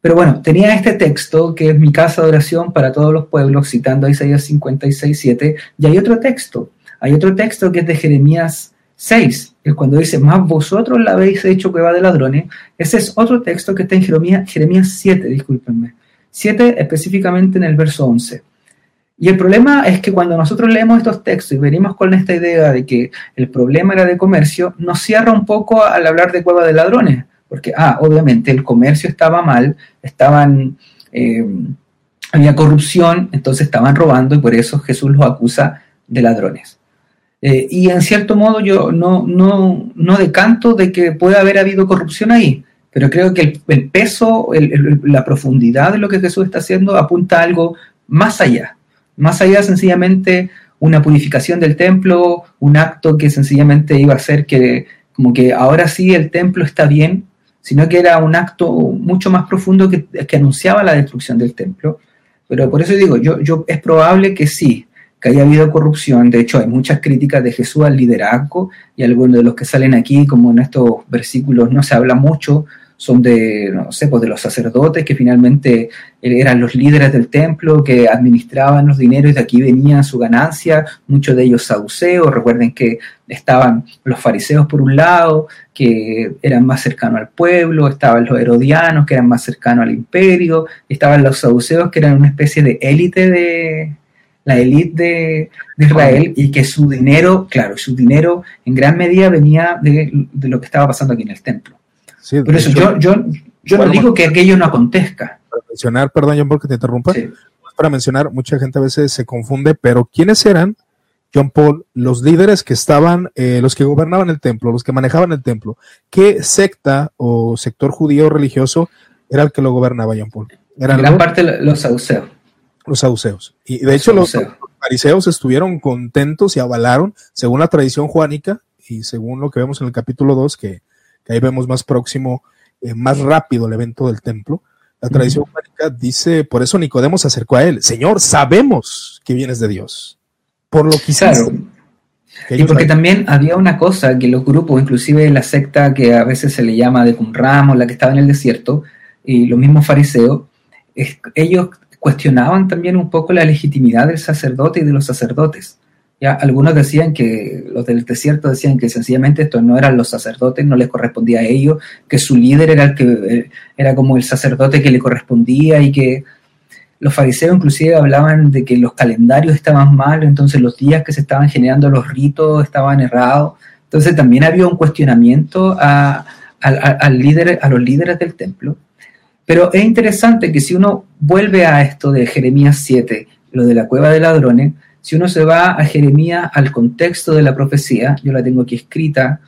Pero bueno, tenía este texto que es mi casa de oración para todos los pueblos, citando a Isaías 56, 7, y hay otro texto, hay otro texto que es de Jeremías 6, es cuando dice, más vosotros la habéis hecho cueva de ladrones, ese es otro texto que está en Jeremías, Jeremías 7, discúlpenme, 7 específicamente en el verso 11. Y el problema es que cuando nosotros leemos estos textos y venimos con esta idea de que el problema era de comercio, nos cierra un poco al hablar de cueva de ladrones, porque, ah, obviamente el comercio estaba mal, estaban, eh, había corrupción, entonces estaban robando y por eso Jesús los acusa de ladrones. Eh, y en cierto modo yo no, no, no decanto de que pueda haber habido corrupción ahí, pero creo que el, peso, la profundidad de lo que Jesús está haciendo apunta a algo más allá, más allá sencillamente una purificación del templo, un acto que sencillamente iba a hacer que como que ahora sí el templo está bien, sino que era un acto mucho más profundo que, anunciaba la destrucción del templo. Pero por eso digo, yo, yo, es probable que sí, que haya habido corrupción. De hecho, hay muchas críticas de Jesús al liderazgo y algunos de los que salen aquí, como en estos versículos, no se habla mucho son de, no sé, pues de los sacerdotes que finalmente eran los líderes del templo, que administraban los dineros y de aquí venía su ganancia, muchos de ellos saduceos, recuerden que estaban los fariseos por un lado, que eran más cercanos al pueblo, estaban los herodianos, que eran más cercanos al imperio, estaban los saduceos, que eran una especie de élite de, la élite de, Israel y que su dinero, claro, su dinero en gran medida venía de, de, lo que estaba pasando aquí en el templo. Por eso yo, yo, yo no digo que aquello no acontezca. Para mencionar, perdón, John porque te interrumpa, para mencionar, mucha gente a veces se confunde, pero ¿quiénes eran, John Paul, los líderes que estaban, eh, los que gobernaban el templo, los que manejaban el templo? ¿Qué secta o sector judío religioso era el que lo gobernaba, John Paul? Eran gran parte los saduceos. Los saduceos. Y de hecho los, fariseos estuvieron contentos y avalaron, según la tradición juánica y según lo que vemos en el capítulo 2, que que ahí vemos más próximo, eh, más rápido el evento del templo. La tradición uh dice, por eso Nicodemo se acercó a él, Señor, sabemos que vienes de Dios, por lo que hiciste. Y porque también había una cosa que los grupos, inclusive la secta que a veces se le llama de Qumran la que estaba en el desierto, y los mismos fariseos, ellos cuestionaban también un poco la legitimidad del sacerdote y de los sacerdotes. Ya, algunos decían que, los del desierto decían que sencillamente estos no eran los sacerdotes, no les correspondía a ellos, que su líder era el que eh, era como el sacerdote que le correspondía y que los fariseos inclusive hablaban de que los calendarios estaban mal, entonces los días que se estaban generando los ritos estaban errados. Entonces también había un cuestionamiento a, a los líderes del templo. Pero es interesante que si uno vuelve a esto de Jeremías 7, lo de la cueva de ladrones, si uno se va a Jeremías, al contexto de la profecía, yo la tengo aquí escrita,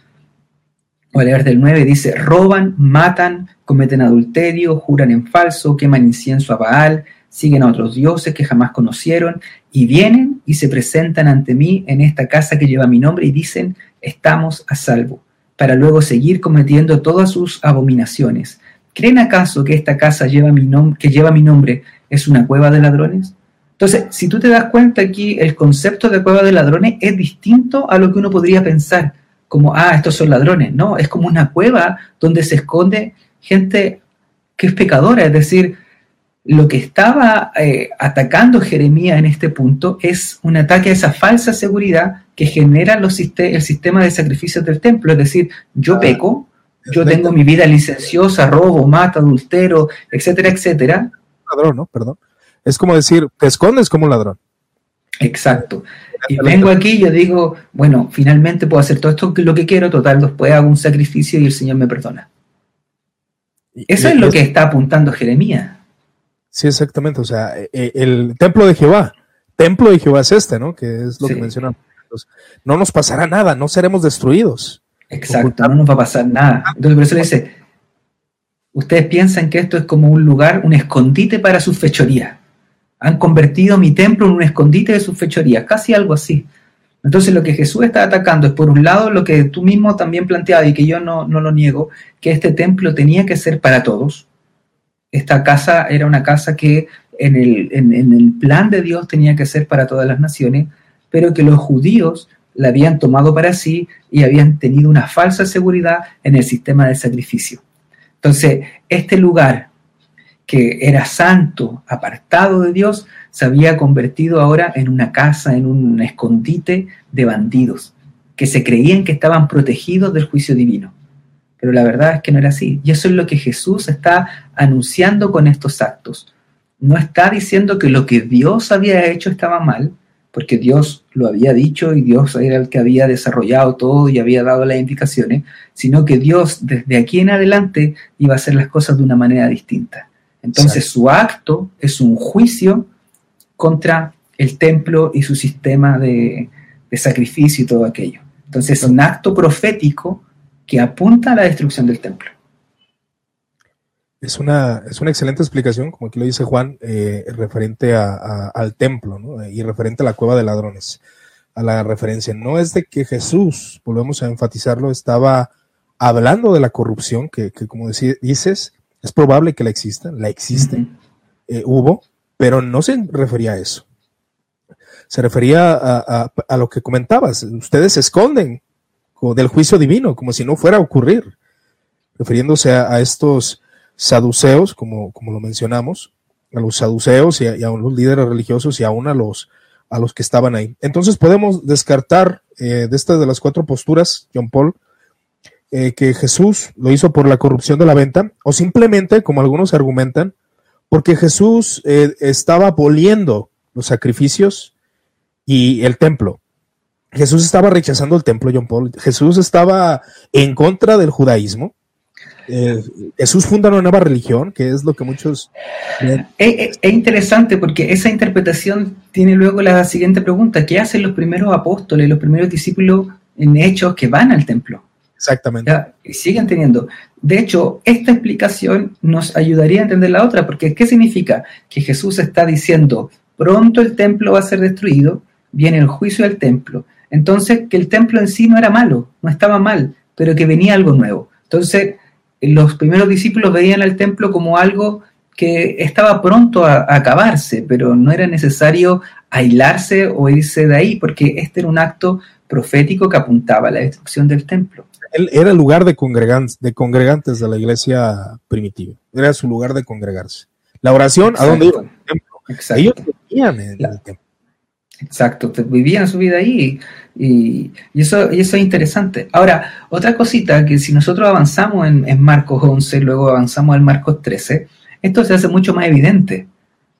Voy a leer del 9, dice, roban, matan, cometen adulterio, juran en falso, queman incienso a Baal, siguen a otros dioses que jamás conocieron, y vienen y se presentan ante mí en esta casa que lleva mi nombre y dicen, estamos a salvo, para luego seguir cometiendo todas sus abominaciones. ¿Creen acaso que esta casa lleva mi que lleva mi nombre es una cueva de ladrones? Entonces, si tú te das cuenta aquí, el concepto de cueva de ladrones es distinto a lo que uno podría pensar como, ah, estos son ladrones. No, es como una cueva donde se esconde gente que es pecadora. Es decir, lo que estaba eh, atacando Jeremías en este punto es un ataque a esa falsa seguridad que genera los, el sistema de sacrificios del templo. Es decir, yo peco, yo tengo mi vida licenciosa, robo, mata, adultero, etcétera, etcétera. Ladrón, ¿no? Perdón. Es como decir, te escondes como un ladrón. Exacto. Y vengo aquí y yo digo, bueno, finalmente puedo hacer todo esto lo que quiero, total, después hago un sacrificio y el Señor me perdona. Eso es lo que está apuntando Jeremías. Sí, exactamente. O sea, e, e, el templo de Jehová, templo de Jehová es este, ¿no? Que es lo que mencionamos. No nos pasará nada, no seremos destruidos. Exacto, no nos va a pasar nada. Entonces, por eso le dice, ustedes piensan que esto es como un lugar, un escondite para sus fechorías han convertido mi templo en un escondite de sus fechorías, casi algo así. Entonces lo que Jesús está atacando es por un lado lo que tú mismo también planteabas y que yo no, lo niego, que este templo tenía que ser para todos. Esta casa era una casa que en el, en el plan de Dios tenía que ser para todas las naciones, pero que los judíos la habían tomado para sí y habían tenido una falsa seguridad en el sistema del sacrificio. Entonces, este lugar que era santo, apartado de Dios, se había convertido ahora en una casa, en un escondite de bandidos, que se creían que estaban protegidos del juicio divino. Pero la verdad es que no era así. Y eso es lo que Jesús está anunciando con estos actos. No está diciendo que lo que Dios había hecho estaba mal, porque Dios lo había dicho y Dios era el que había desarrollado todo y había dado las indicaciones, sino que Dios desde aquí en adelante iba a hacer las cosas de una manera distinta. Entonces su acto es un juicio contra el templo y su sistema de, sacrificio y todo aquello. Entonces es un acto profético que apunta a la destrucción del templo. Es una, es una excelente explicación, como aquí lo dice Juan, eh, referente al templo y referente a la cueva de ladrones, a la referencia. No es de que Jesús, volvemos a enfatizarlo, estaba hablando de la corrupción, que, que como dices, es probable que la exista, la existe, eh, hubo, pero no se refería a eso. Se refería a, lo que comentabas. Ustedes se esconden del juicio divino, como si no fuera a ocurrir, refiriéndose a, estos saduceos, como, como lo mencionamos, a los saduceos y a, los líderes religiosos y aún a los, a los que estaban ahí. Entonces podemos descartar eh, de estas de las cuatro posturas, John Paul, eh, que Jesús lo hizo por la corrupción de la venta, o simplemente, como algunos argumentan, porque Jesús eh, estaba aboliendo los sacrificios y el templo. Jesús estaba rechazando el templo, John Paul. Jesús estaba en contra del judaísmo. Eh, Jesús funda una nueva religión, que es lo que muchos... Es, interesante porque esa interpretación tiene luego la siguiente pregunta. ¿Qué hacen los primeros apóstoles, los primeros discípulos en hechos que van al templo? Exactamente. Y siguen teniendo. De hecho, esta explicación nos ayudaría a entender la otra, porque ¿qué significa? Que Jesús está diciendo, pronto el templo va a ser destruido, viene el juicio del templo. Entonces, que el templo en sí no era malo, no estaba mal, pero que venía algo nuevo. Entonces, los primeros discípulos veían al templo como algo que estaba pronto a, a, acabarse, pero no era necesario aislarse o irse de ahí, porque este era un acto profético que apuntaba a la destrucción del templo era el lugar de, congregantes, de congregantes de la iglesia primitiva. Era su lugar de congregarse. La oración, ¿a dónde iban? Exacto. Ellos vivían en el templo. Exacto, vivían su vida ahí y, eso, es interesante. Ahora, otra cosita que si nosotros avanzamos en, Marcos 11, luego avanzamos al Marcos 13, esto se hace mucho más evidente,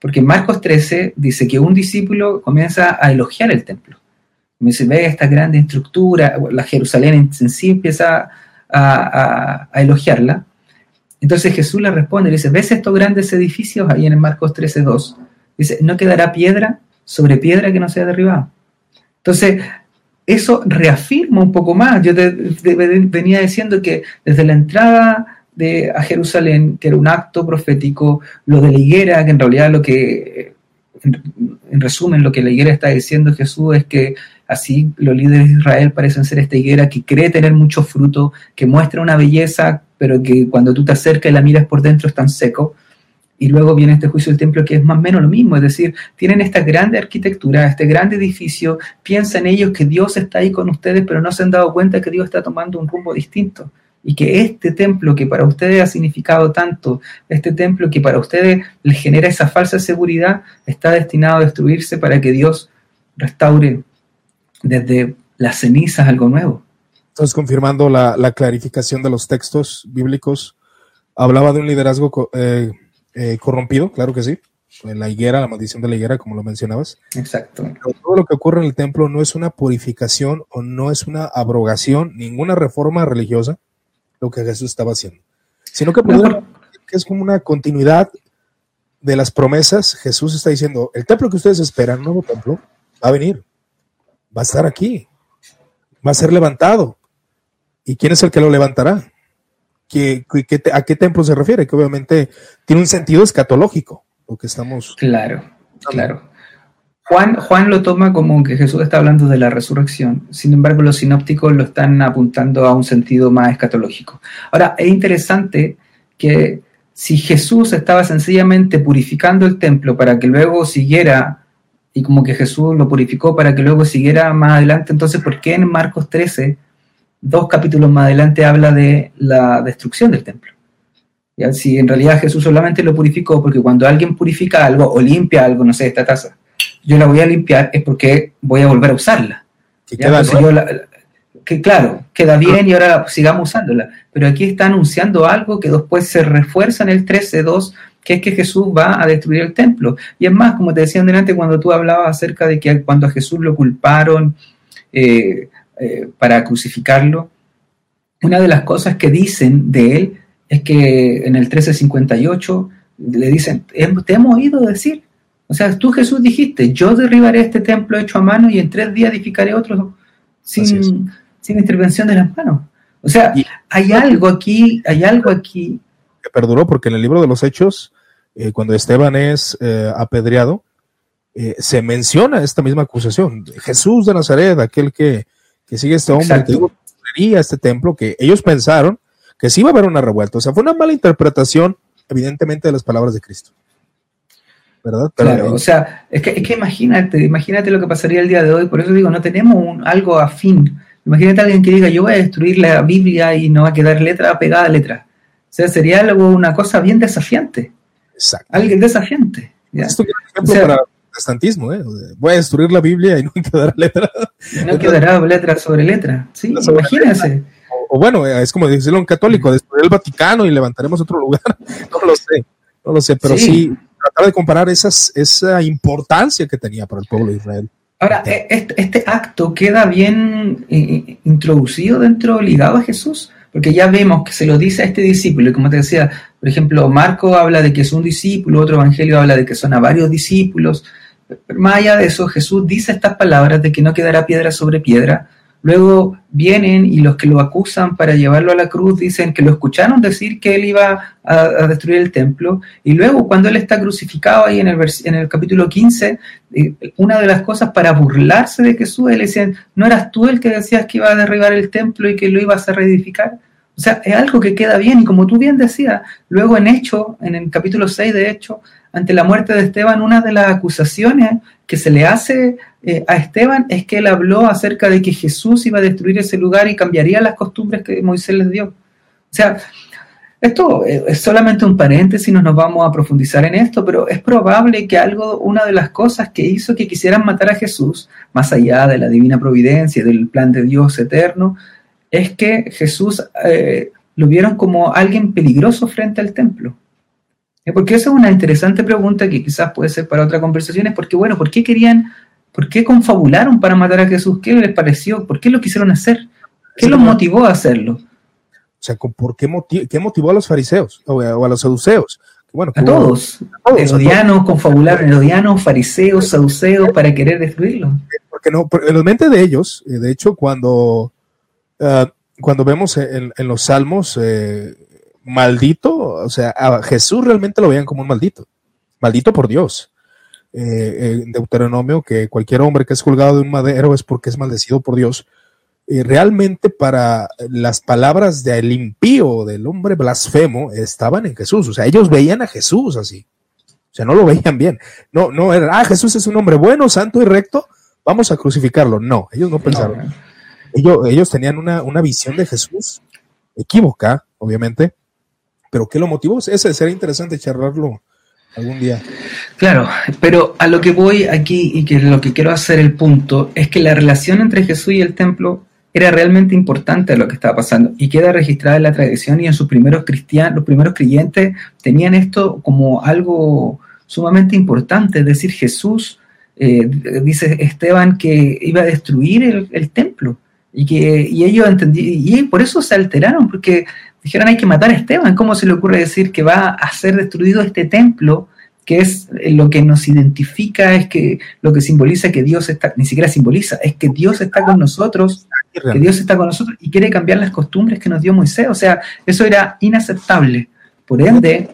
porque en Marcos 13 dice que un discípulo comienza a elogiar el templo se ve esta gran estructura, la Jerusalén en sí empieza a, elogiarla. Entonces Jesús le responde, le dice, ¿ves estos grandes edificios ahí en el Marcos 13.2? Dice, no quedará piedra sobre piedra que no sea derribada. Entonces, eso reafirma un poco más. Yo te, venía diciendo que desde la entrada de, a Jerusalén, que era un acto profético, lo de la higuera, que en realidad lo que, en, resumen, lo que la higuera está diciendo Jesús es que así los líderes de Israel parecen ser esta higuera que cree tener mucho fruto, que muestra una belleza, pero que cuando tú te acercas y la miras por dentro es tan seco. Y luego viene este juicio del templo que es más o menos lo mismo, es decir, tienen esta grande arquitectura, este grande edificio, piensan ellos que Dios está ahí con ustedes, pero no se han dado cuenta que Dios está tomando un rumbo distinto. Y que este templo que para ustedes ha significado tanto, este templo que para ustedes les genera esa falsa seguridad, está destinado a destruirse para que Dios restaure desde las cenizas algo nuevo. Entonces, confirmando la, clarificación de los textos bíblicos, hablaba de un liderazgo eh, eh, corrompido, claro que sí. La higuera, la maldición de la higuera, como lo mencionabas. Exacto. todo lo que ocurre en el templo no es una purificación o no es una abrogación, ninguna reforma religiosa, lo que Jesús estaba haciendo, sino que, que es como una continuidad de las promesas. Jesús está diciendo, el templo que ustedes esperan, un nuevo templo, va a venir, va a estar aquí, va a ser levantado. ¿Y quién es el que lo levantará? A qué templo se refiere, que obviamente tiene un sentido escatológico, lo que estamos... Claro, claro. Juan, Juan lo toma como que Jesús está hablando de la resurrección, sin embargo los sinópticos lo están apuntando a un sentido más escatológico. Ahora, es interesante que si Jesús estaba sencillamente purificando el templo para que luego siguiera, y como que Jesús lo purificó para que luego siguiera más adelante, entonces ¿por qué en Marcos 13 dos capítulos más adelante habla de la destrucción del templo. ¿Ya? Si en realidad Jesús solamente lo purificó porque cuando alguien purifica algo o limpia algo, no sé, esta taza, yo la voy a limpiar es porque voy a volver a usarla. Que, claro, queda bien y ahora sigamos usándola. Pero aquí está anunciando algo que después se refuerza en el 13.2, que es que Jesús va a destruir el templo. Y es más, como te decía antes, cuando tú hablabas acerca de que cuando a Jesús lo culparon, eh, eh, para crucificarlo, una de las cosas que dicen de él es que en el 1358 le dicen, te hemos oído decir, o sea, tú Jesús dijiste, yo derribaré este templo hecho a mano y en tres días edificaré otro sin, sin intervención de las manos. O sea, hay algo aquí, hay algo aquí. Que perduró porque en el libro de los Hechos, eh, cuando Esteban es eh, apedreado, se menciona esta misma acusación. Jesús de Nazaret, aquel que que sigue este hombre, que este templo, que ellos pensaron que sí iba a haber una revuelta. O sea, fue una mala interpretación, evidentemente, de las palabras de Cristo. ¿Verdad? claro, o sea, es que, es que imagínate, imagínate lo que pasaría el día de hoy. Por eso digo, no tenemos un, algo afín. Imagínate a alguien que diga, yo voy a destruir la Biblia y no va a quedar letra pegada a letra. O sea, sería algo, una cosa bien desafiante. Exacto. Alguien desafiante. Esto es un ejemplo para protestantismo, ¿eh? Voy a destruir la Biblia y no quedará letra. No quedará letra sobre letra, sí, imagínense. O, bueno, es como decirlo un católico, destruir el Vaticano y levantaremos otro lugar. *laughs* No lo sé, no lo sé, pero sí, tratar de comparar esas, esa importancia que tenía para el pueblo de Israel. Ahora, e, este, este, acto queda bien eh, eh, introducido dentro, ligado a Jesús, porque ya vemos que se lo dice a este discípulo, y como te decía, por ejemplo, Marco habla de que es un discípulo, otro evangelio habla de que son a varios discípulos, más allá de eso, Jesús dice estas palabras de que no quedará piedra sobre piedra. Luego vienen y los que lo acusan para llevarlo a la cruz dicen que lo escucharon decir que él iba a, destruir el templo. Y luego cuando él está crucificado ahí en el, en el capítulo 15, eh, una de las cosas para burlarse de Jesús, le dicen, ¿no eras tú el que decías que iba a derribar el templo y que lo ibas a reedificar? O sea, es algo que queda bien y como tú bien decías, luego en Hecho, en el capítulo 6 de Hecho, ante la muerte de Esteban, una de las acusaciones que se le hace eh, a Esteban es que él habló acerca de que Jesús iba a destruir ese lugar y cambiaría las costumbres que Moisés les dio. O sea, esto es solamente un paréntesis, no nos vamos a profundizar en esto, pero es probable que algo, una de las cosas que hizo que quisieran matar a Jesús, más allá de la divina providencia, del plan de Dios eterno, es que Jesús eh, lo vieron como alguien peligroso frente al templo. Eh, porque esa es una interesante pregunta que quizás puede ser para otra conversación, es porque, bueno, ¿por qué querían, por qué confabularon para matar a Jesús? ¿Qué les pareció? ¿Por qué lo quisieron hacer? ¿Qué los motivó a hacerlo? O sea, ¿por qué, motivó a los fariseos o a, los saduceos? Bueno, a, todos. a todos. Herodianos, confabularon herodianos, fariseos, saduceos para querer destruirlo. porque no, en la mente de ellos, eh, de hecho, cuando, uh, cuando vemos en, en los salmos, eh, maldito, o sea, a Jesús realmente lo veían como un maldito, maldito por Dios. Eh, en Deuteronomio, que cualquier hombre que es colgado de un madero es porque es maldecido por Dios. Eh, realmente para las palabras del impío, del hombre blasfemo, estaban en Jesús. O sea, ellos veían a Jesús así. O sea, no lo veían bien. No, no era, ah, Jesús es un hombre bueno, santo y recto, vamos a crucificarlo. No, ellos no pensaron. ellos, ellos tenían una, una visión de Jesús equívoca, obviamente, pero ¿qué lo motivó? Ese sería interesante charlarlo algún día. Claro, pero a lo que voy aquí y que lo que quiero hacer el punto es que la relación entre Jesús y el templo era realmente importante lo que estaba pasando y queda registrada en la tradición y en sus primeros cristianos, los primeros creyentes tenían esto como algo sumamente importante, es decir, Jesús eh, dice Esteban que iba a destruir el, el templo y que y ellos y por eso se alteraron porque dijeron hay que matar a Esteban. ¿Cómo se le ocurre decir que va a ser destruido este templo? que es eh, lo que nos identifica, es que lo que simboliza que Dios está, ni siquiera simboliza, es que Dios está con nosotros, que Dios está con nosotros y quiere cambiar las costumbres que nos dio Moisés. O sea, eso era inaceptable. Por ende,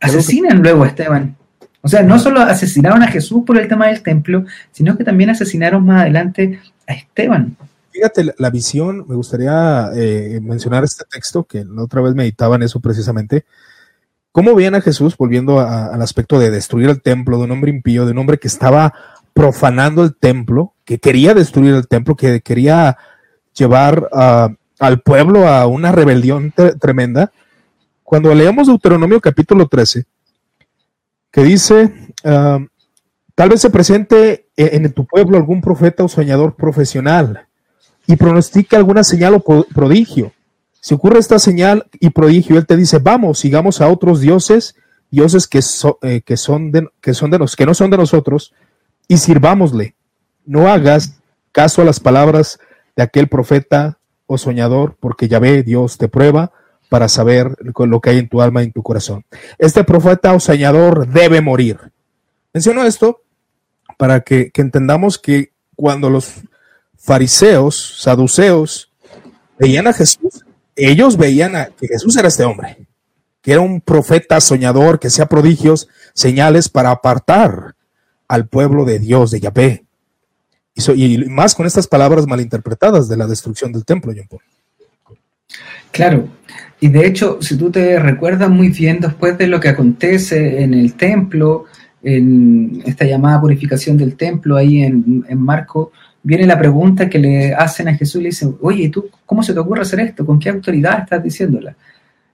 asesinan luego a Esteban. O sea, no solo asesinaron a Jesús por el tema del templo, sino que también asesinaron más adelante a Esteban. Fíjate, la, visión, me gustaría eh, mencionar este texto, que otra vez meditaba en eso precisamente. ¿Cómo veían a Jesús volviendo al aspecto de destruir el templo, de un hombre impío, de un hombre que estaba profanando el templo, que quería destruir el templo, que quería llevar al pueblo a una rebelión tremenda? Cuando leemos Deuteronomio capítulo 13, que dice, ah, tal vez se presente en tu pueblo algún profeta o soñador profesional y pronostica alguna señal o prodigio. Si ocurre esta señal y prodigio, él te dice, vamos, sigamos a otros dioses, dioses que, eh, que, son de, que, son de nos, que no son de nosotros, y sirvámosle. No hagas caso a las palabras de aquel profeta o soñador, porque ya ve, Dios te prueba para saber lo que hay en tu alma y en tu corazón. Este profeta o soñador debe morir. Menciono esto para que entendamos que cuando los fariseos, saduceos, veían a Jesús, ellos veían a, que Jesús era este hombre, que era un profeta soñador, que hacía prodigios, señales para apartar al pueblo de Dios, de Yahvé. Y, más con estas palabras malinterpretadas de la destrucción del templo, John Paul. Claro, y de hecho, si tú te recuerdas muy bien después de lo que acontece en el templo, en esta llamada purificación del templo ahí en, en Marco, viene la pregunta que le hacen a Jesús y le dicen, oye, ¿tú cómo se te ocurre hacer esto? ¿Con qué autoridad estás diciéndola?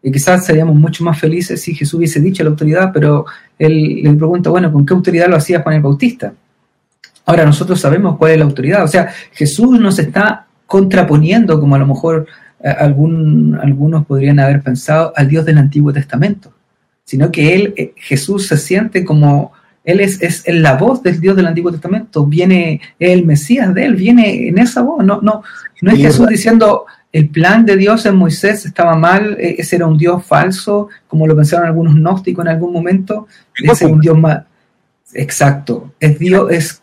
Y quizás seríamos mucho más felices si Jesús hubiese dicho la autoridad, pero él le pregunta, bueno, ¿con qué autoridad lo hacía Juan el Bautista? Ahora nosotros sabemos cuál es la autoridad. O sea, Jesús nos está contraponiendo, como a lo mejor eh, algún, algunos podrían haber pensado, al Dios del Antiguo Testamento, sino que él, eh, Jesús se siente como él es, es, la voz del Dios del Antiguo Testamento, viene el Mesías de él, viene en esa voz. No, no, no es Jesús diciendo el plan de Dios en Moisés estaba mal, e, ese era un Dios falso, como lo pensaron algunos gnósticos en algún momento, ese es un Dios más. Exacto, es Dios, es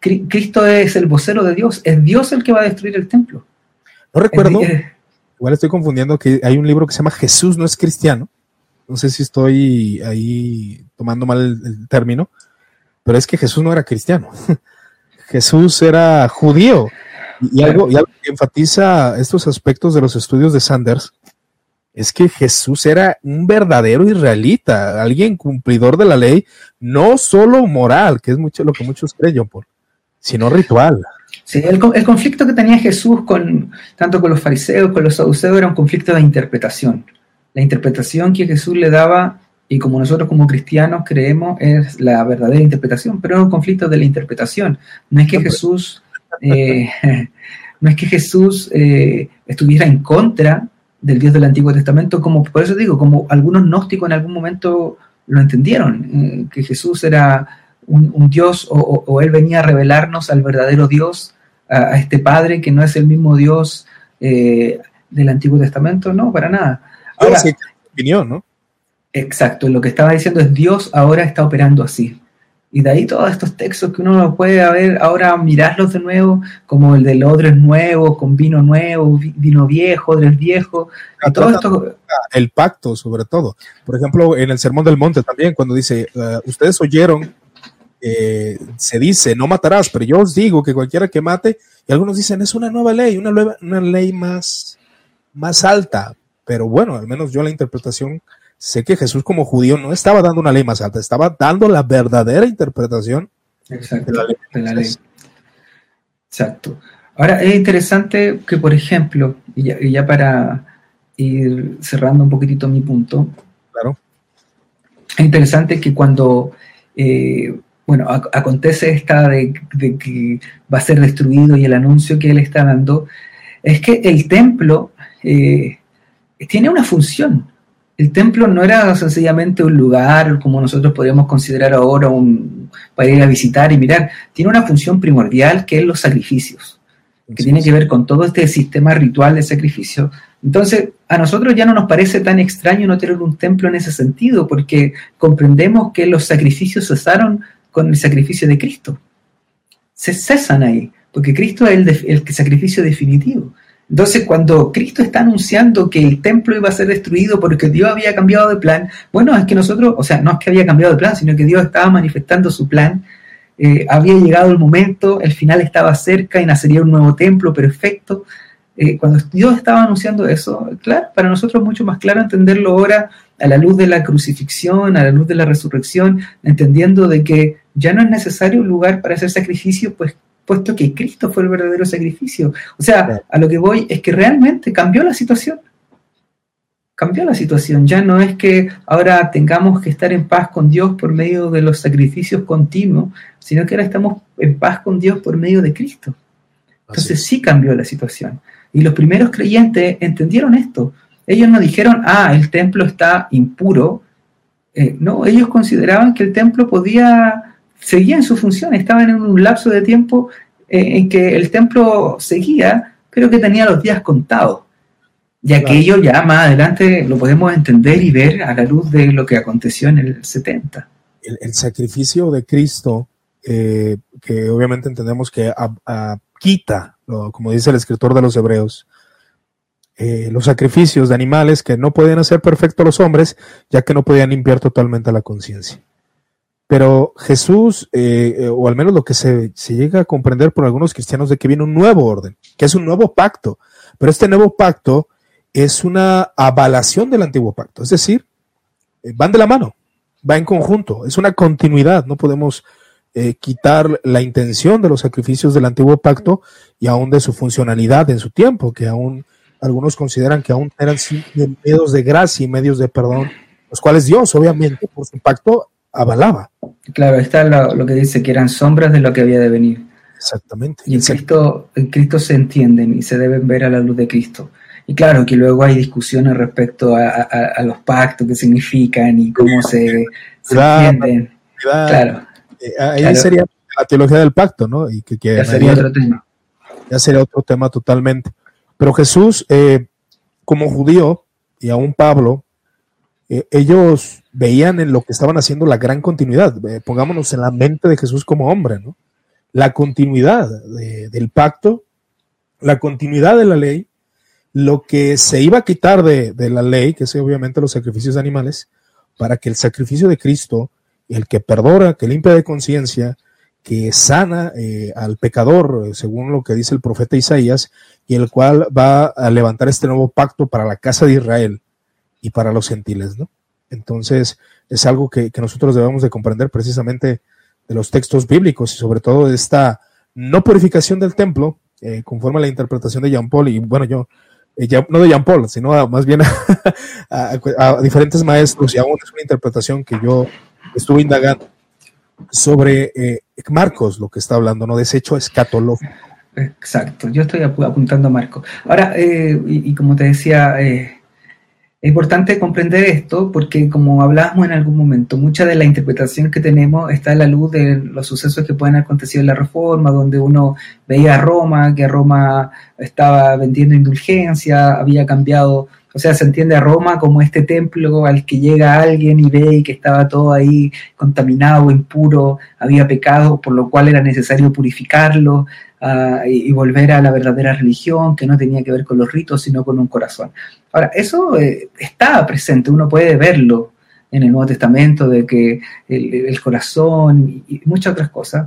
Cristo es el vocero de Dios, es Dios el que va a destruir el templo. No recuerdo, igual estoy confundiendo que hay un libro que se llama Jesús no es cristiano, no sé si estoy ahí tomando mal el, término, pero es que Jesús no era cristiano. *laughs* Jesús era judío. Y algo, y algo que enfatiza estos aspectos de los estudios de Sanders es que Jesús era un verdadero israelita, alguien cumplidor de la ley, no solo moral, que es mucho lo que muchos creen, sino ritual. Sí, el, el, conflicto que tenía Jesús con tanto con los fariseos, con los saduceos, era un conflicto de interpretación la interpretación que Jesús le daba y como nosotros como cristianos creemos es la verdadera interpretación, pero es un conflicto de la interpretación. No es que Jesús, eh, *laughs* no es que Jesús eh, estuviera en contra del Dios del Antiguo Testamento, como por eso digo, como algunos gnósticos en algún momento lo entendieron, eh, que Jesús era un, Dios o, él venía a revelarnos al verdadero Dios, a, este Padre que no es el mismo Dios del Antiguo Testamento, no, para nada. Ahora, opinión, ¿no? Exacto, lo que estaba diciendo es Dios ahora está operando así. Y de ahí todos estos textos que uno puede ver, ahora mirarlos de nuevo, como el del odres nuevo, con vino nuevo, vino viejo, odres viejo. Y todo esto... El pacto, sobre todo. Por ejemplo, en el Sermón del Monte también, cuando dice, uh, ustedes oyeron, eh, se dice, no matarás, pero yo os digo que cualquiera que mate, y algunos dicen, es una nueva ley, una, nueva, una ley más, más alta. Pero bueno, al menos yo la interpretación sé que Jesús como judío no estaba dando una ley más alta, estaba dando la verdadera interpretación Exacto, de la ley. Exacto. Ahora es interesante que, por ejemplo, y ya, para ir cerrando un poquitito mi punto, claro. es interesante que cuando, eh, bueno, acontece esta de, que va a ser destruido y el anuncio que él está dando, es que el templo eh, tiene una función el templo no era sencillamente un lugar como nosotros podríamos considerar ahora un, para ir a visitar y mirar. Tiene una función primordial que es los sacrificios, que tiene que ver con todo este sistema ritual de sacrificio. Entonces, a nosotros ya no nos parece tan extraño no tener un templo en ese sentido, porque comprendemos que los sacrificios cesaron con el sacrificio de Cristo. Se cesan ahí, porque Cristo es el, el sacrificio definitivo. Entonces, cuando Cristo está anunciando que el templo iba a ser destruido porque Dios había cambiado de plan, bueno, es que nosotros, o sea, no es que había cambiado de plan, sino que Dios estaba manifestando su plan, eh, había llegado el momento, el final estaba cerca y nacería un nuevo templo perfecto. Eh, cuando Dios estaba anunciando eso, claro, para nosotros es mucho más claro entenderlo ahora a la luz de la crucifixión, a la luz de la resurrección, entendiendo de que ya no es necesario un lugar para hacer sacrificio, pues puesto que Cristo fue el verdadero sacrificio. O sea, a lo que voy es que realmente cambió la situación. Cambió la situación. Ya no es que ahora tengamos que estar en paz con Dios por medio de los sacrificios continuos, sino que ahora estamos en paz con Dios por medio de Cristo. Entonces sí cambió la situación. Y los primeros creyentes entendieron esto. Ellos no dijeron, ah, el templo está impuro. Eh, no, ellos consideraban que el templo podía seguía en su función, estaban en un lapso de tiempo eh, en que el templo seguía, pero que tenía los días contados. Y aquello ya más adelante lo podemos entender y ver a la luz de lo que aconteció en el 70. El, sacrificio de Cristo, eh, que obviamente entendemos que quita, como dice el escritor de los Hebreos, eh, los sacrificios de animales que no podían hacer perfecto los hombres, ya que no podían limpiar totalmente la conciencia. Pero Jesús, eh, eh, o al menos lo que se, llega a comprender por algunos cristianos, de que viene un nuevo orden, que es un nuevo pacto. Pero este nuevo pacto es una avalación del antiguo pacto. Es decir, eh, van de la mano, va en conjunto, es una continuidad. No podemos quitar la intención de los sacrificios del antiguo pacto y aún de su funcionalidad en su tiempo, que aún algunos consideran que aún eran medios de gracia y medios de perdón, los cuales Dios, obviamente, por su pacto, avalaba. Claro, está lo, que dice que eran sombras de lo que había de venir. Exactamente. Y en Cristo, en Cristo se entienden y se deben ver a la luz de Cristo. Y claro que luego hay discusiones respecto a, los pactos, qué significan y cómo se, entienden. Claro. Eh, ahí sería la teología del pacto, ¿no? Y que, ya sería otro tema. Ya sería otro tema totalmente. Pero Jesús, eh, como judío, y aún Pablo, eh, ellos veían en lo que estaban haciendo la gran continuidad. Eh, pongámonos en la mente de Jesús como hombre, ¿no? La continuidad del pacto, la continuidad de la ley, lo que se iba a quitar de, la ley, que es obviamente los sacrificios de animales, para que el sacrificio de Cristo, el que perdona, que limpia de conciencia, que sana eh, al pecador, según lo que dice el profeta Isaías, y el cual va a levantar este nuevo pacto para la casa de Israel, y para los gentiles, ¿no? Entonces, es algo que, nosotros debemos de comprender precisamente de los textos bíblicos y sobre todo de esta no purificación del templo, eh, conforme a la interpretación de Jean Paul, y bueno, yo, eh, no de Jean Paul, sino más bien *laughs* a, diferentes maestros, y aún es una interpretación que yo estuve indagando sobre eh, Marcos, lo que está hablando, ¿no? Desecho escatológico. Exacto, yo estoy apuntando a Marcos. Ahora, y, como te decía, es importante comprender esto porque, como hablábamos en algún momento, mucha de la interpretación que tenemos está a la luz de los sucesos que pueden haber acontecido en la Reforma, donde uno veía a Roma, que Roma estaba vendiendo indulgencia, había cambiado O sea, se entiende a Roma como este templo al que llega alguien y ve que estaba todo ahí contaminado, impuro, había pecado, por lo cual era necesario purificarlo uh, y, y, volver a la verdadera religión, que no tenía que ver con los ritos, sino con un corazón. Ahora, eso eh, está presente, uno puede verlo en el Nuevo Testamento, de que el, el corazón y, y muchas otras cosas.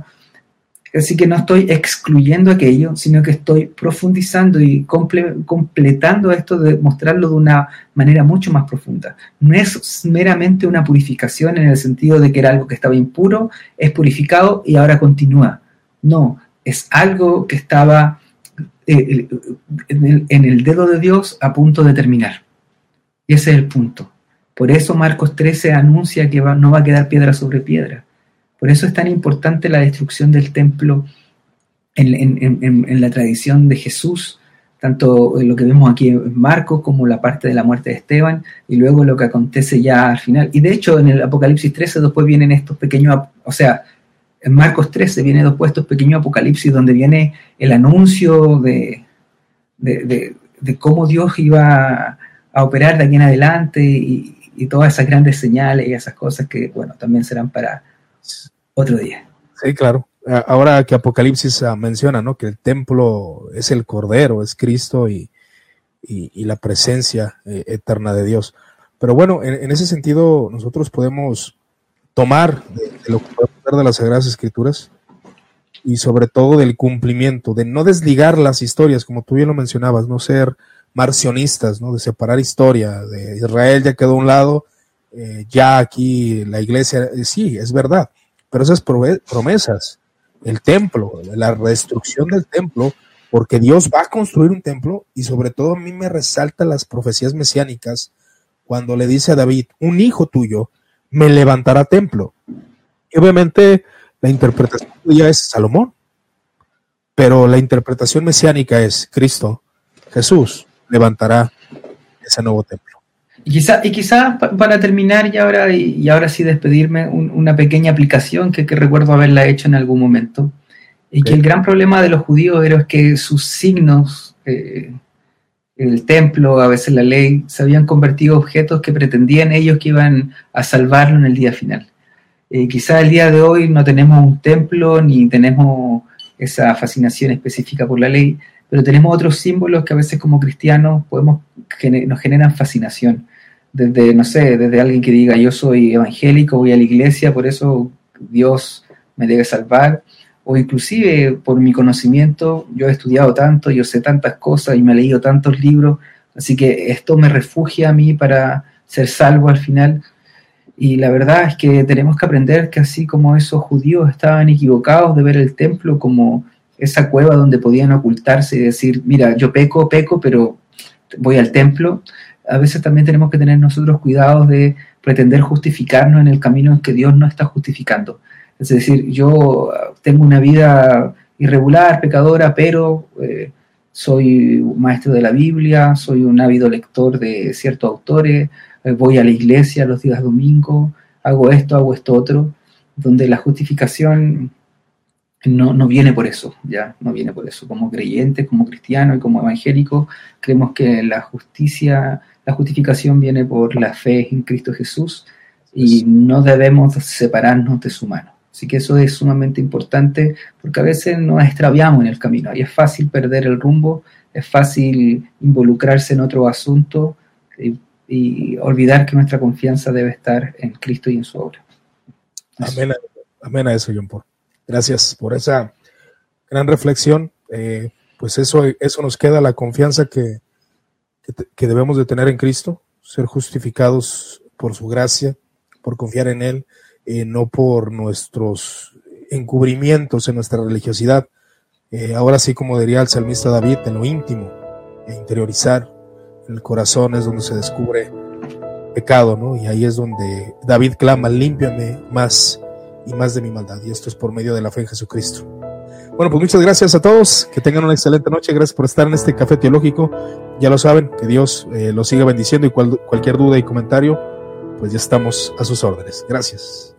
Así que no estoy excluyendo aquello, sino que estoy profundizando y comple completando esto de mostrarlo de una manera mucho más profunda. No es meramente una purificación en el sentido de que era algo que estaba impuro, es purificado y ahora continúa. No, es algo que estaba eh, en, el, dedo de Dios a punto de terminar. Y ese es el punto. Por eso Marcos 13 anuncia que no va a quedar piedra sobre piedra por eso es tan importante la destrucción del templo en, en, en, en, la tradición de Jesús, tanto lo que vemos aquí en Marcos como la parte de la muerte de Esteban y luego lo que acontece ya al final. Y de hecho en el Apocalipsis 13 después vienen estos pequeños, o sea, en Marcos 13 viene después estos pequeños apocalipsis donde viene el anuncio de, de, de, cómo Dios iba a operar de aquí en adelante y, y todas esas grandes señales y esas cosas que, bueno, también serán para otro día. Sí, claro. Ahora que Apocalipsis menciona, ¿no? Que el templo es el Cordero, es Cristo y, y, la presencia eh, eterna de Dios. Pero bueno, en, en, ese sentido, nosotros podemos tomar de, lo que podemos de las Sagradas Escrituras y sobre todo del cumplimiento, de no desligar las historias, como tú bien lo mencionabas, no ser marcionistas, ¿no? De separar historia, de Israel ya quedó a un lado, eh, ya aquí la iglesia, eh, sí, es verdad, pero esas promesas, el templo, la destrucción del templo, porque Dios va a construir un templo y sobre todo a mí me resalta las profecías mesiánicas cuando le dice a David, un hijo tuyo me levantará templo. Y obviamente la interpretación ya es Salomón, pero la interpretación mesiánica es Cristo, Jesús, levantará ese nuevo templo. Y quizás y quizá para terminar y ahora, y ahora sí despedirme, un, una pequeña aplicación que, que, recuerdo haberla hecho en algún momento, y que el gran problema de los judíos era que sus signos, eh, el templo, a veces la ley, se habían convertido objetos que pretendían ellos que iban a salvarlo en el día final. Eh, quizá el día de hoy no tenemos un templo ni tenemos esa fascinación específica por la ley, pero tenemos otros símbolos que a veces como cristianos podemos, nos generan fascinación. Desde, no sé, desde alguien que diga yo soy evangélico, voy a la iglesia, por eso Dios me debe salvar, o inclusive por mi conocimiento, yo he estudiado tanto, yo sé tantas cosas y me he leído tantos libros, así que esto me refugia a mí para ser salvo al final. Y la verdad es que tenemos que aprender que así como esos judíos estaban equivocados de ver el templo como esa cueva donde podían ocultarse y decir, mira, yo peco, peco, pero voy al templo, a veces también tenemos que tener nosotros cuidados de pretender justificarnos en el camino en que Dios no está justificando. Es decir, yo tengo una vida irregular, pecadora, pero eh, soy maestro de la Biblia, soy un ávido lector de ciertos autores, eh, voy a la iglesia los días domingos, hago esto, hago esto otro, donde la justificación no, no, viene por eso, ya, no viene por eso. Como creyentes, como cristianos y como evangélicos, creemos que la justicia, la justificación viene por la fe en Cristo Jesús y no debemos separarnos de su mano. Así que eso es sumamente importante porque a veces nos extraviamos en el camino y es fácil perder el rumbo, es fácil involucrarse en otro asunto y, olvidar que nuestra confianza debe estar en Cristo y en su obra. Amén, amén a eso, John Paul. Gracias por esa gran reflexión. Eh, pues eso, eso nos queda la confianza que, que, que, debemos de tener en Cristo, ser justificados por su gracia, por confiar en Él, eh, no por nuestros encubrimientos en nuestra religiosidad. Eh, ahora sí, como diría el salmista David, en lo íntimo, e interiorizar, el corazón es donde se descubre pecado, ¿no? Y ahí es donde David clama, límpiame más y más de mi maldad. Y esto es por medio de la fe en Jesucristo. Bueno, pues muchas gracias a todos. Que tengan una excelente noche. Gracias por estar en este café teológico. Ya lo saben, que Dios eh, los siga bendiciendo y cual, cualquier duda y comentario, pues ya estamos a sus órdenes. Gracias.